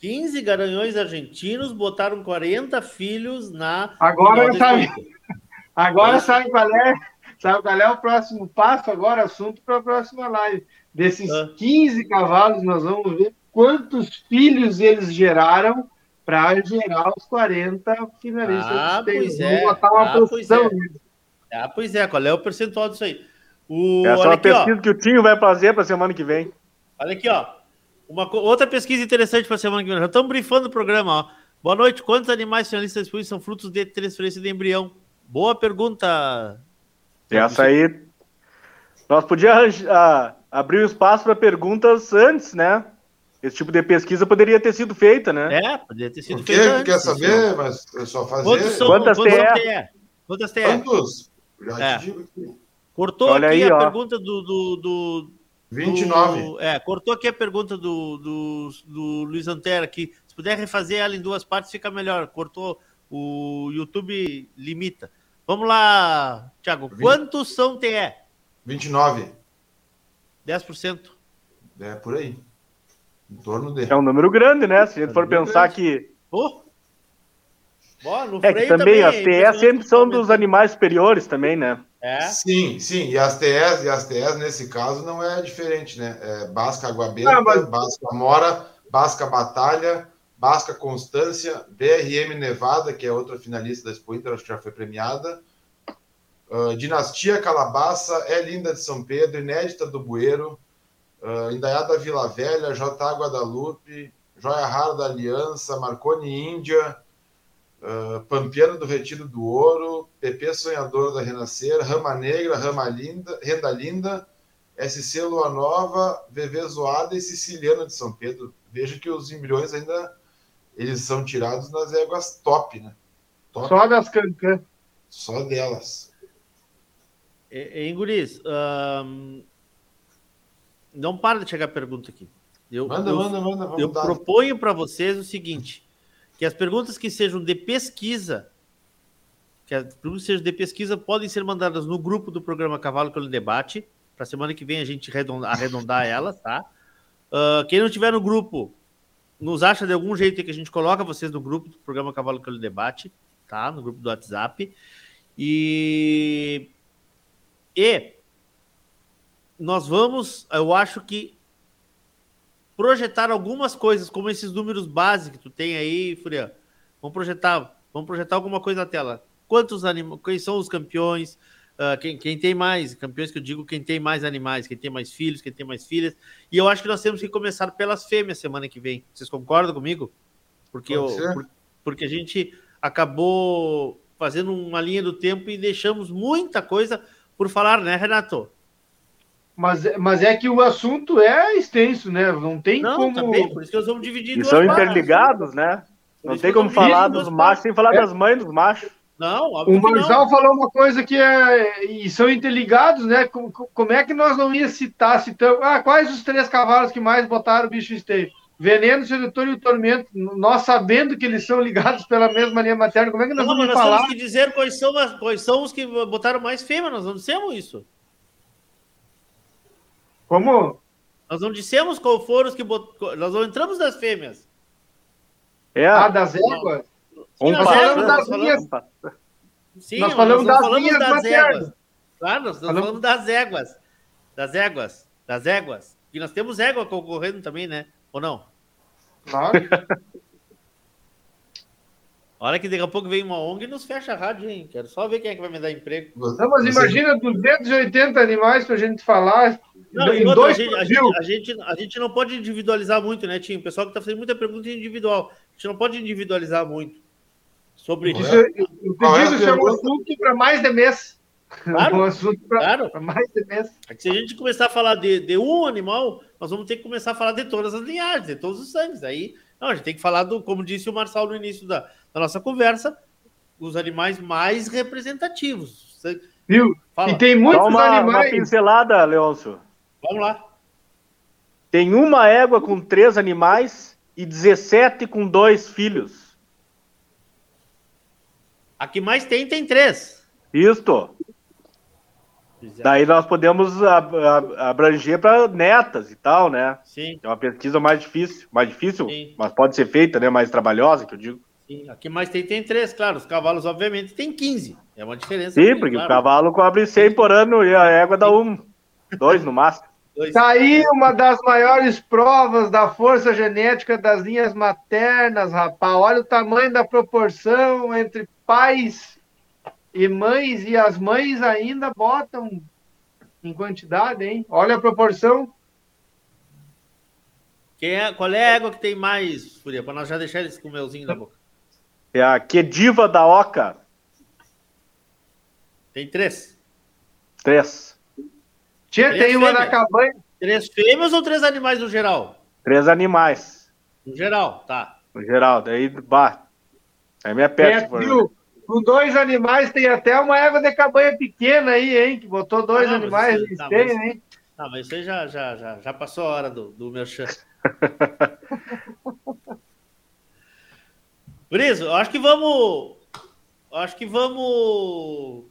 15 garanhões argentinos botaram 40 filhos na. Agora sabe, agora sabe qual é? Sabe qual é o próximo passo? Agora, assunto para a próxima live. Desses ah. 15 cavalos, nós vamos ver quantos filhos eles geraram para gerar os 40 finalistas. Ah, pois vamos é. botar uma Ah, pois posição é. nisso. Ah, pois é, qual é o percentual disso aí? O, Essa é uma aqui, ó. pesquisa que o Tinho vai fazer para semana que vem. Olha aqui, ó. Uma outra pesquisa interessante para semana que vem. Já estamos brifando o programa, ó. Boa noite. Quantos animais finalistas disponíveis são frutos de transferência de embrião? Boa pergunta. Essa aí. Nós podíamos abrir o espaço para perguntas antes, né? Esse tipo de pesquisa poderia ter sido feita, né? É, poderia ter sido O quê? Quer saber? Mas é só fazer. Quantos são, Quantas quantos são TE? TE? Quantas TE? Quantos? Já É. te digo aqui. Cortou Olha aqui aí, a ó. pergunta do, do, do- 29. do- é, cortou aqui a pergunta do, do, do Luiz Antero aqui. Se puder refazer ela em duas partes, fica melhor. Cortou. O YouTube limita. Vamos lá, Thiago. Quantos são TE? 29. 10%. É por aí. Em torno de. É um número grande, né? Se a gente for número pensar grande. que. Pô. Ó, no É que freio também as é TE sempre são dos animais superiores também, né? É. Sim, sim. E as TEs, e as TEs nesse caso não é diferente, né? É Basca Água Benta, Ah, mas- Basca Mora, Basca Batalha, Basca Constância, BRM Nevada, que é outra finalista da Expo Inter, acho que já foi premiada. Ah, Dinastia Calabaça, É Linda de São Pedro, Inédita do Bueiro, uh, Indaiada Vila Velha, J. Guadalupe, Joia Rara da Aliança, Marconi Índia, uh, Pampiano do Retiro do Ouro, PP Sonhador da Renascer, Rama Negra, Rama Linda, Renda Linda, SC Lua Nova, VV Zoada e Siciliana de São Pedro. Veja que os embriões ainda eles são tirados nas éguas top, né? Top. Só das cancãs. Só delas. Inguris, ahn, não para de chegar pergunta aqui. Eu, Manda, eu, manda, manda, eu dar. proponho para vocês o seguinte: que as perguntas que sejam de pesquisa, que as perguntas que sejam de pesquisa podem ser mandadas no grupo do programa Cavalo pelo Debate. Para semana que vem a gente arredondar, arredondar elas, tá? Ah, quem não tiver no grupo, nos acha de algum jeito que a gente coloca vocês no grupo do programa Cavalo pelo Debate, tá? No grupo do WhatsApp. E e nós vamos, eu acho que projetar algumas coisas, como esses números básicos que tu tem aí, Furian. Vamos projetar, vamos projetar alguma coisa na tela. Quantos animais, quem são os campeões? ah, quem, quem tem mais campeões que eu digo, quem tem mais animais, quem tem mais filhos, quem tem mais filhas. E eu acho que nós temos que começar pelas fêmeas semana que vem. Vocês concordam comigo? Porque, eu, por- porque a gente acabou fazendo uma linha do tempo e deixamos muita coisa por falar, né, Renato? Mas, mas é que o assunto é extenso, né? Não tem Não, como. também, por isso que nós vamos dividir em E duas são partes. interligados, né? Por Não tem como falar dos machos sem falar É. das mães dos machos. Não, O. Marçal falou uma coisa que é. E são interligados, né? Como, como é que nós não ia citar, citamos. Ah, quais os três cavalos que mais botaram o bicho esteio? Veneno, Sedutor e o Tormento. Nós sabendo que eles são ligados pela mesma linha materna, como é que nós Não, mas vamos nós falar? temos que dizer quais são, as- quais são os que botaram mais fêmea, nós não dissemos isso. Como? Nós não dissemos qual foram os que botaram. Nós não entramos das fêmeas. É. Ah, das éguas? Um nós falamos das Nós falamos- Sim, Nós falamos das falamos linhas das éguas. Claro, nós estamos Falamos- das éguas. Das éguas. Das éguas. E nós temos égua concorrendo também, né? Ou não? Claro. Olha que daqui a pouco vem uma ONG e nos fecha a rádio, hein? Quero só ver quem é que vai me dar emprego. Não, mas imagina 280 animais pra gente falar. Não, em outra, a, dois gente, a, gente, a, gente, a gente não pode individualizar muito, né, Tim? O pessoal que está fazendo muita pergunta individual. A gente não pode individualizar muito. Sobre Isso, Qual é a digo, isso é um assunto para mais de mês. Claro. Um assunto para Claro. mais de mês. É que se a gente começar a falar de, de um animal, nós vamos ter que começar a falar de todas as linhagens, de todos os sangues. Aí, não, a gente tem que falar do, como disse o Marçal no início da, da nossa conversa, os animais mais representativos. Você- Viu? Fala. E tem muitos Só uma, uma animais. pincelada, Leôncio. Vamos lá. Tem uma égua com três animais e 17 com dois filhos. A que mais tem, tem três. Isto. Daí nós podemos ab- ab- abranger para netas e tal, né? Sim, É uma pesquisa mais difícil, mais difícil, Sim. mas pode ser feita, né? Mais trabalhosa, que eu digo. Sim. A que mais tem, tem três, claro. Os cavalos, obviamente, tem 15. É uma diferença. Sim, porque claro. o cavalo cobre 100 por ano e a égua dá um, dois no máximo. Dois. Tá aí uma das maiores provas da força genética das linhas maternas, rapaz. Olha o tamanho da proporção entre pais e mães, e as mães ainda botam em quantidade, hein? Olha a proporção. Quem é, qual é a égua que tem mais, Furia? Para nós já deixar eles com o melzinho na boca. É a Quediva da Oca. Tem três. Três. Tia, Três tem uma na cabanha. Três fêmeas ou três animais no geral? Três animais. No geral, tá. No geral. Daí, bah. Aí me aperta. se for- É, viu? Com dois animais, tem até uma égua de cabanha pequena aí, hein? Que botou dois Ah, animais isso- tá, esteio, mas- hein? Ah, mas isso aí já, já, já, já passou a hora do, do merchan. Brizo, eu acho que vamos. eu Acho que vamos.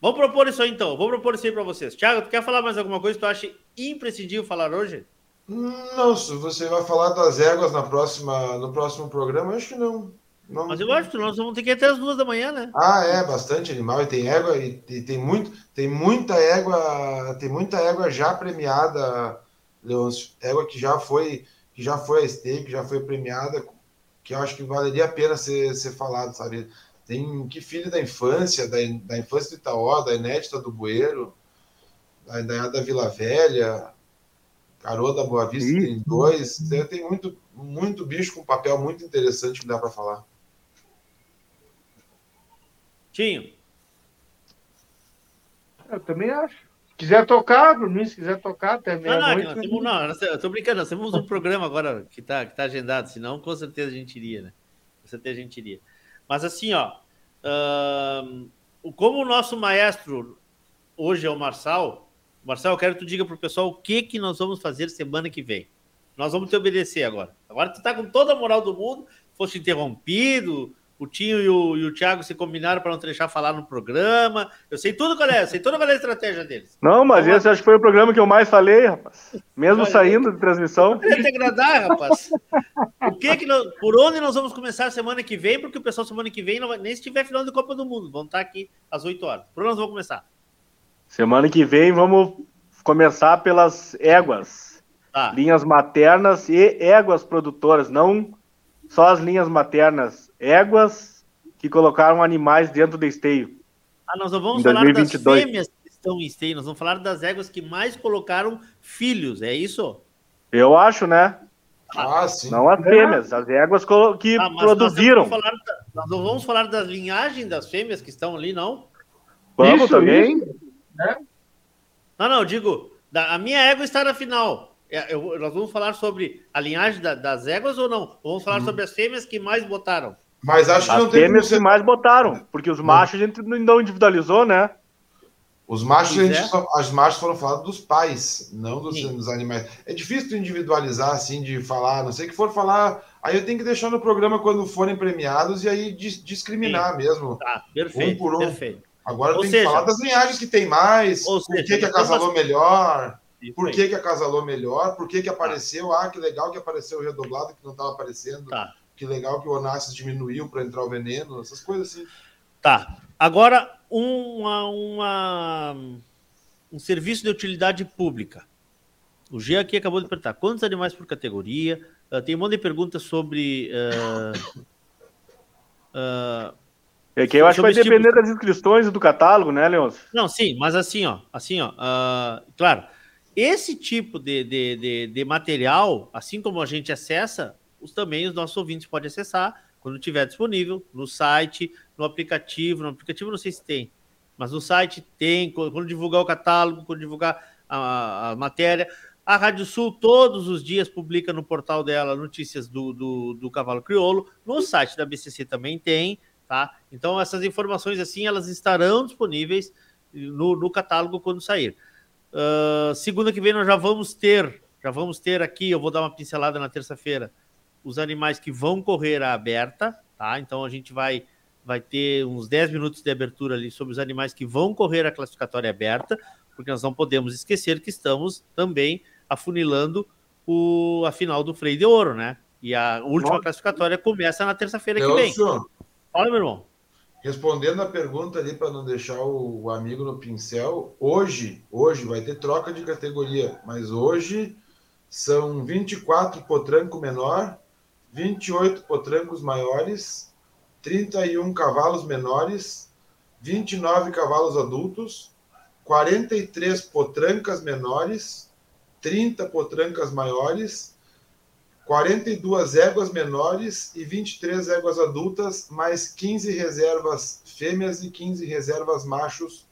Vamos propor isso aí então. Vou propor isso aí pra vocês. Thiago, tu quer falar mais alguma coisa que tu acha imprescindível falar hoje? Não, se você vai falar das éguas na próxima, no próximo programa, acho que não. não. Mas eu acho que nós vamos ter que ir até as duas da manhã, né? Ah, é, bastante animal. E tem égua, e, e tem, muito, tem muita égua, tem muita égua já premiada, Leôncio. Égua que já foi, que já foi a que já foi premiada, que eu acho que valeria a pena ser, ser falado, sabe? Tem que filho da infância, da, da infância do Itaó, da inédita do Bueiro, da, da, da Vila Velha, Caroa da Boa Vista tem dois. Tem, tem muito, muito bicho com papel muito interessante que dá para falar. Tinho. Eu também acho. Se quiser tocar, mim, se quiser tocar até Não, não, não, eu tô brincando, nós temos um programa agora que tá, que tá agendado, senão com certeza a gente iria, né? Com certeza a gente iria. Mas assim, ó, como o nosso maestro hoje é o Marçal, Marçal, eu quero que tu diga pro pessoal o que que nós vamos fazer semana que vem. Nós vamos te obedecer agora. Agora tu tá com toda a moral do mundo, foste interrompido, o Tinho e o, e o Thiago se combinaram para não deixar falar no programa. Eu sei tudo qual é, eu sei toda qual é a estratégia deles. Não, mas Vamos esse acho que foi o programa que eu mais falei, rapaz. Mesmo Olha, saindo de transmissão. queria te agradar, rapaz. O que que nós- por onde nós vamos começar semana que vem? Porque o pessoal semana que vem, não vai- nem se tiver final de Copa do Mundo, vão estar aqui às 8 horas. Por onde nós vamos começar? Semana que vem vamos começar pelas éguas. Tá. Linhas maternas e éguas produtoras, não só as linhas maternas, éguas que colocaram animais dentro do esteio. Ah, nós não vamos falar 2022. das fêmeas que estão em esteio, nós vamos falar das éguas que mais colocaram filhos, é isso? Eu acho, né? Ah, sim. Não as fêmeas, as éguas que Ah, produziram. Nós, não vamos falar nós não vamos falar das linhagens das fêmeas que estão ali, não? Vamos Isso, também. Não, não, eu digo, a minha égua está na final. É, eu- nós vamos falar sobre a linhagem da- das éguas ou não? Vamos falar sobre as fêmeas que mais botaram. Mas acho que As não tem fêmeas que mais botaram, porque os machos a gente não individualizou, né? Os machos, a gente é. só- as machos foram falados dos pais, não dos, Sim. dos animais. É difícil tu individualizar, assim, de falar, não sei que for falar. Aí eu tenho que deixar no programa quando forem premiados e aí dis- discriminar mesmo. Tá, perfeito, Um por um. perfeito. Agora Ou seja- que falar das linhagens que tem mais, seja, que, que acasalou melhor, Isso por aí. que, que acasalou melhor, por que, que apareceu, ah, que legal que apareceu o redoblado que não estava aparecendo, Tá. que legal que o Onassis diminuiu para entrar o veneno, essas coisas assim. Tá. Agora, uma, uma- um serviço de utilidade pública. O G aqui acabou de perguntar quantos animais por categoria. Ah, tem um monte de perguntas sobre. ah, ah, É que eu acho que vai Sobre depender das inscrições e do catálogo, né, Leôncio? Não, sim, mas assim, ó, assim, ó, claro, esse tipo de, de, de, de material, assim como a gente acessa, os, também os nossos ouvintes podem acessar quando tiver disponível no site, no aplicativo, no aplicativo não sei se tem, mas no site tem, quando quando divulgar o catálogo, quando divulgar a, a matéria. A Rádio Sul todos os dias publica no portal dela notícias do, do, do cavalo crioulo. No site da BCC também tem, tá? Então essas informações assim elas estarão disponíveis no, no catálogo quando sair. Ah, segunda que vem nós já vamos ter, já vamos ter aqui, eu vou dar uma pincelada na terça-feira, os animais que vão correr à aberta, tá? Então a gente vai vai ter uns 10 minutos de abertura ali sobre os animais que vão correr a classificatória aberta, porque nós não podemos esquecer que estamos também afunilando o, a final do freio de ouro, né? E a última Nossa. classificatória começa na terça-feira que vem. Nelson, Fala, meu irmão. Respondendo a pergunta ali para não deixar o, o, amigo no pincel, hoje, hoje vai ter troca de categoria, mas hoje são 24 potranco menor, 28 potrancos maiores, 31 cavalos menores, 29 cavalos adultos, 43 potrancas menores, 30 potrancas maiores, 42 éguas menores e 23 éguas adultas, mais 15 reservas fêmeas e 15 reservas machos.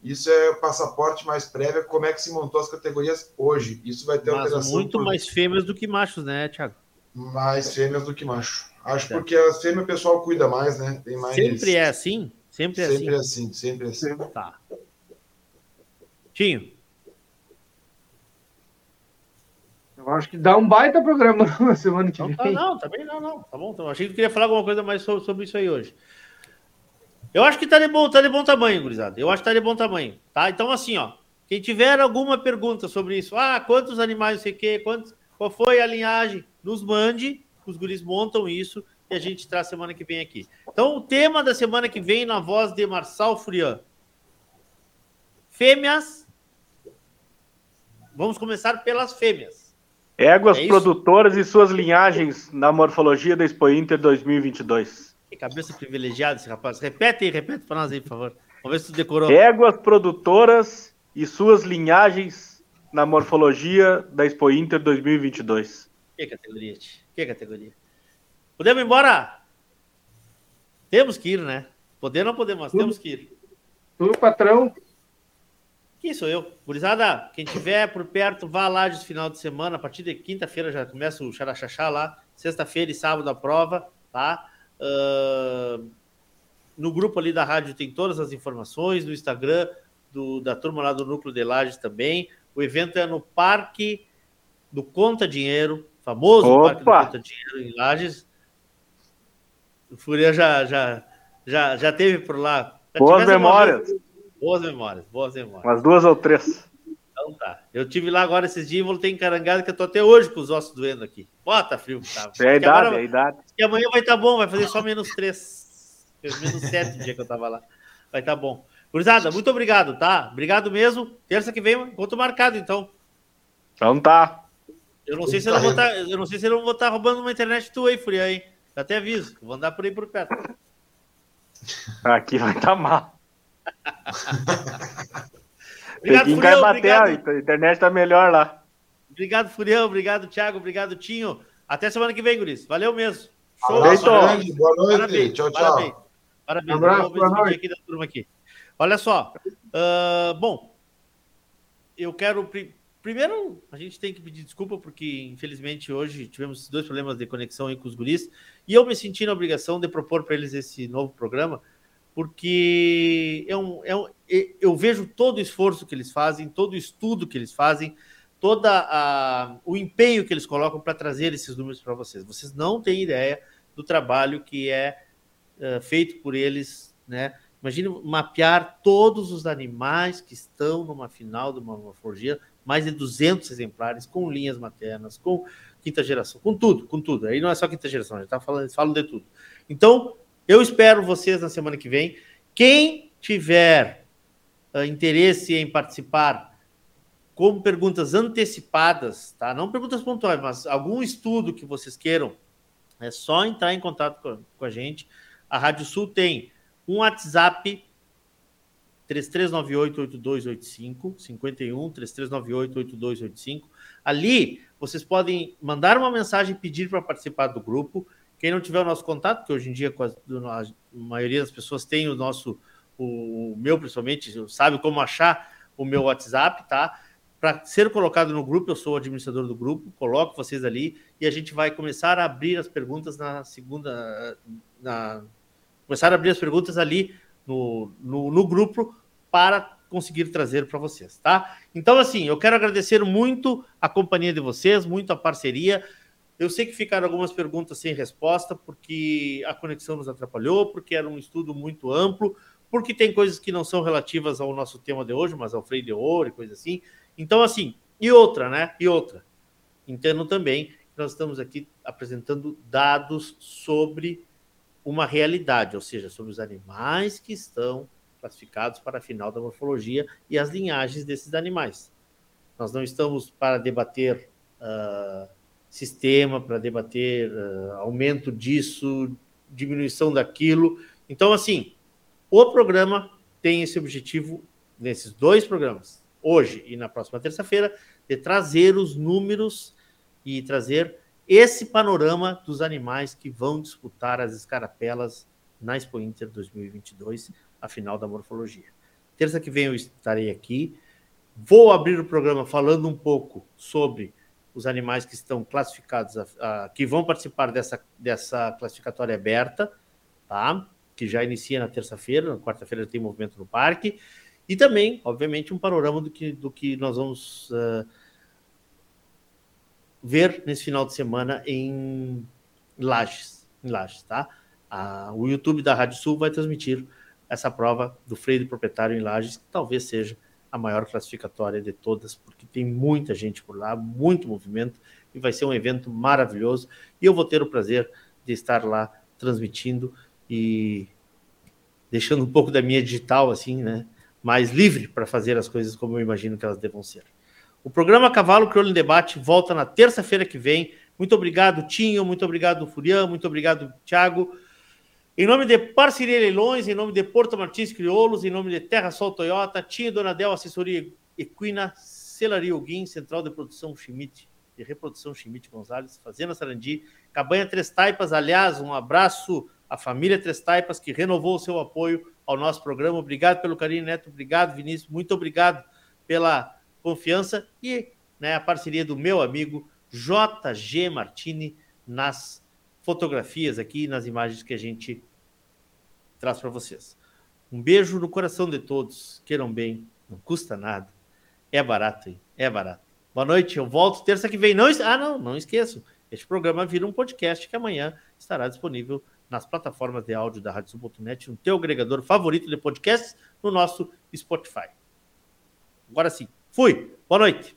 Isso é o passaporte mais prévio. Como é que se montou as categorias hoje? Isso vai ter Mas alteração. Muito por... mais fêmeas do que machos, né, Thiago? Mais fêmeas do que macho. Acho porque a fêmea o pessoal cuida mais, né? Tem mais... Sempre é assim? Sempre é sempre assim? Sempre assim, sempre assim. Tá. Tinho. Eu acho que dá um baita programa na semana que não, vem. Tá, não, também não, não. Tá bom. Então, achei que queria falar alguma coisa mais sobre, sobre, isso aí hoje. Eu acho que tá de bom, tá de bom tamanho, gurizada. Eu acho que tá de bom tamanho, tá? Então, assim, ó. Quem tiver alguma pergunta sobre isso, ah, quantos animais, não sei o quê, quantos, qual foi a linhagem, nos mande, os guris montam isso e a gente traz semana que vem aqui. Então, o tema da semana que vem, na voz de Marçal Furian. Fêmeas. Vamos começar pelas fêmeas. Éguas é produtoras e suas linhagens na morfologia da Expo Inter 2022. Que cabeça privilegiada esse rapaz. Repete aí, repete para nós aí, por favor. Vamos ver se tu decorou. Éguas produtoras e suas linhagens na morfologia da Expo Inter 2022. Que categoria, tch. que categoria. Podemos ir embora? Temos que ir, né? Poder não podemos, mas temos que ir. Tudo patrão. Quem sou eu? Gurizada, quem tiver por perto, vá lá de final de semana. A partir de quinta-feira já começa o xaraxaxá lá. Sexta-feira e sábado a prova, tá? Uh, no grupo ali da rádio tem todas as informações. No Instagram do, da turma lá do Núcleo de Lages também. O evento é no Parque do Conta Dinheiro, famoso Opa! Parque do Conta Dinheiro em Lages. O Fúria já, já, já, já teve por lá. Já Boas uma memórias. vez- Boas memórias, boas memórias. Umas duas ou três. Então tá. Eu tive lá agora esses dias e voltei encarangado que eu tô até hoje com os ossos doendo aqui. Bota frio, tá? É a idade, agora- é a idade. E amanhã vai estar bom, vai fazer só menos três. Fez menos sete o dia que eu tava lá. Vai estar bom. Gurizada, muito obrigado, tá? Obrigado mesmo. Terça que vem, encontro marcado, então. Então tá. Eu não sei se eu não vou tá, eu não sei se eu não vou estar roubando uma internet tua aí, Furian, hein? Até aviso. Vou andar por aí por perto. Aqui vai estar tá mal. Obrigado, Peguinho Furião, cai bater, obrigado. a internet tá melhor lá. Obrigado, Furião. Obrigado, Thiago. Obrigado, Tinho. Até semana que vem, Guris. Valeu mesmo. Abraço Parabéns. grande, boa noite. Parabéns, Tchau, tchau. Parabéns. Parabéns. Um abraço, boa noite. aqui da turma aqui. Olha só. ah, bom, eu quero. pri- Primeiro, a gente tem que pedir desculpa, porque infelizmente hoje tivemos dois problemas de conexão aí com os guris, e eu me senti na obrigação de propor para eles esse novo programa, porque é um, é um, eu vejo todo o esforço que eles fazem, todo o estudo que eles fazem, toda a, o empenho que eles colocam para trazer esses números para vocês. Vocês não têm ideia do trabalho que é eh, feito por eles, né? Imagine mapear todos os animais que estão numa final de uma morfologia, mais de 200 exemplares, com linhas maternas, com quinta geração, com tudo, com tudo. Aí não é só quinta geração, já tá falando, falam de tudo. Então, eu espero vocês na semana que vem. Quem tiver ah, interesse em participar com perguntas antecipadas, tá? Não perguntas pontuais, mas algum estudo que vocês queiram, é só entrar em contato com, com a gente. A Rádio Sul tem um WhatsApp 3398-8285, 51 3398-8285. Ali vocês podem mandar uma mensagem e pedir para participar do grupo. Quem não tiver o nosso contato, que hoje em dia a maioria das pessoas tem o nosso, o, o meu principalmente, sabe como achar o meu WhatsApp, tá? Para ser colocado no grupo, eu sou o administrador do grupo, coloco vocês ali e a gente vai começar a abrir as perguntas na segunda. Na, começar a abrir as perguntas ali no, no, no grupo para conseguir trazer para vocês, tá? Então, assim, eu quero agradecer muito a companhia de vocês, muito a parceria. Eu sei que ficaram algumas perguntas sem resposta, porque a conexão nos atrapalhou, porque era um estudo muito amplo, porque tem coisas que não são relativas ao nosso tema de hoje, mas ao freio de ouro e coisa assim. Então, assim, e outra, né? E outra. Entendo também que nós estamos aqui apresentando dados sobre uma realidade, ou seja, sobre os animais que estão classificados para a final da morfologia e as linhagens desses animais. Nós não estamos para debater uh, sistema, para debater uh, aumento disso, diminuição daquilo. Então, assim, o programa tem esse objetivo nesses dois programas, hoje e na próxima terça-feira, de trazer os números e trazer esse panorama dos animais que vão disputar as escarapelas na Expo Inter 2022, a final da morfologia. Terça que vem eu estarei aqui. Vou abrir o programa falando um pouco sobre os animais que estão classificados, a, a, que vão participar dessa, dessa classificatória aberta, tá? que já inicia na terça-feira, na quarta-feira tem movimento no parque, e também, obviamente, um panorama do que, do que nós vamos uh, ver nesse final de semana em Lages, em Lages, tá? Ah, o YouTube da Rádio Sul vai transmitir essa prova do freio de proprietário em Lages, que talvez seja a maior classificatória de todas, porque tem muita gente por lá, muito movimento, e vai ser um evento maravilhoso. E eu vou ter o prazer de estar lá transmitindo e deixando um pouco da minha digital, assim, né? Mais livre para fazer as coisas como eu imagino que elas devam ser. O programa Cavalo Crioulo em Debate volta na terça-feira que vem. Muito obrigado, Tinho. Muito obrigado, Furian. Muito obrigado, Thiago. Em nome de Parceria Leilões, em nome de Porto Martins Crioulos, em nome de Terra Sol Toyota, Tinho Donadel Assessoria Equina, Celaria Alguim, Central de Produção Schmidt, de Reprodução Schmidt Gonzalez, Fazenda Sarandi, Cabanha Três Taipas. Aliás, um abraço à família Três Taipas que renovou o seu apoio ao nosso programa. Obrigado pelo carinho, Neto. Obrigado, Vinícius. Muito obrigado pela confiança e né, a parceria do meu amigo JG Martini nas fotografias aqui, nas imagens que a gente traz para vocês. Um beijo no coração de todos. Queiram bem, não custa nada. É barato, hein? É barato. Boa noite, eu volto terça que vem. Não, ah, não, não esqueçam. Este programa vira um podcast que amanhã estará disponível nas plataformas de áudio da Rádio no teu agregador favorito de podcasts, no nosso Spotify. Agora sim, Fui. Boa noite.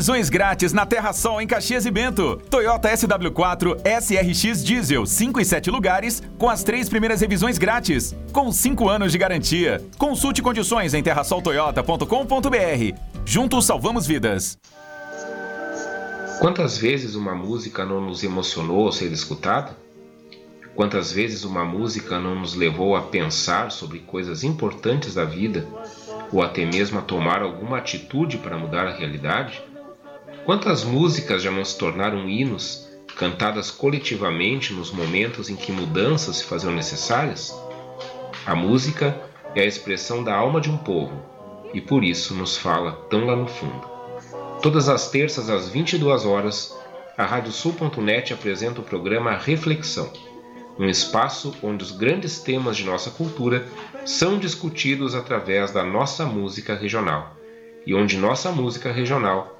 Revisões grátis na Terra Sol em Caxias e Bento. Toyota SW4 SRX Diesel 5 e 7 lugares com as três primeiras revisões grátis, com 5 anos de garantia. Consulte condições em terrasoltoyota.com.br. Juntos salvamos vidas. Quantas vezes uma música não nos emocionou ao ser escutada? Quantas vezes uma música não nos levou a pensar sobre coisas importantes da vida ou até mesmo a tomar alguma atitude para mudar a realidade? Quantas músicas já não se tornaram hinos, cantadas coletivamente nos momentos em que mudanças se faziam necessárias? A música é a expressão da alma de um povo e por isso nos fala tão lá no fundo. Todas as terças às 22 horas, a Radiosul.net apresenta o programa Reflexão um espaço onde os grandes temas de nossa cultura são discutidos através da nossa música regional e onde nossa música regional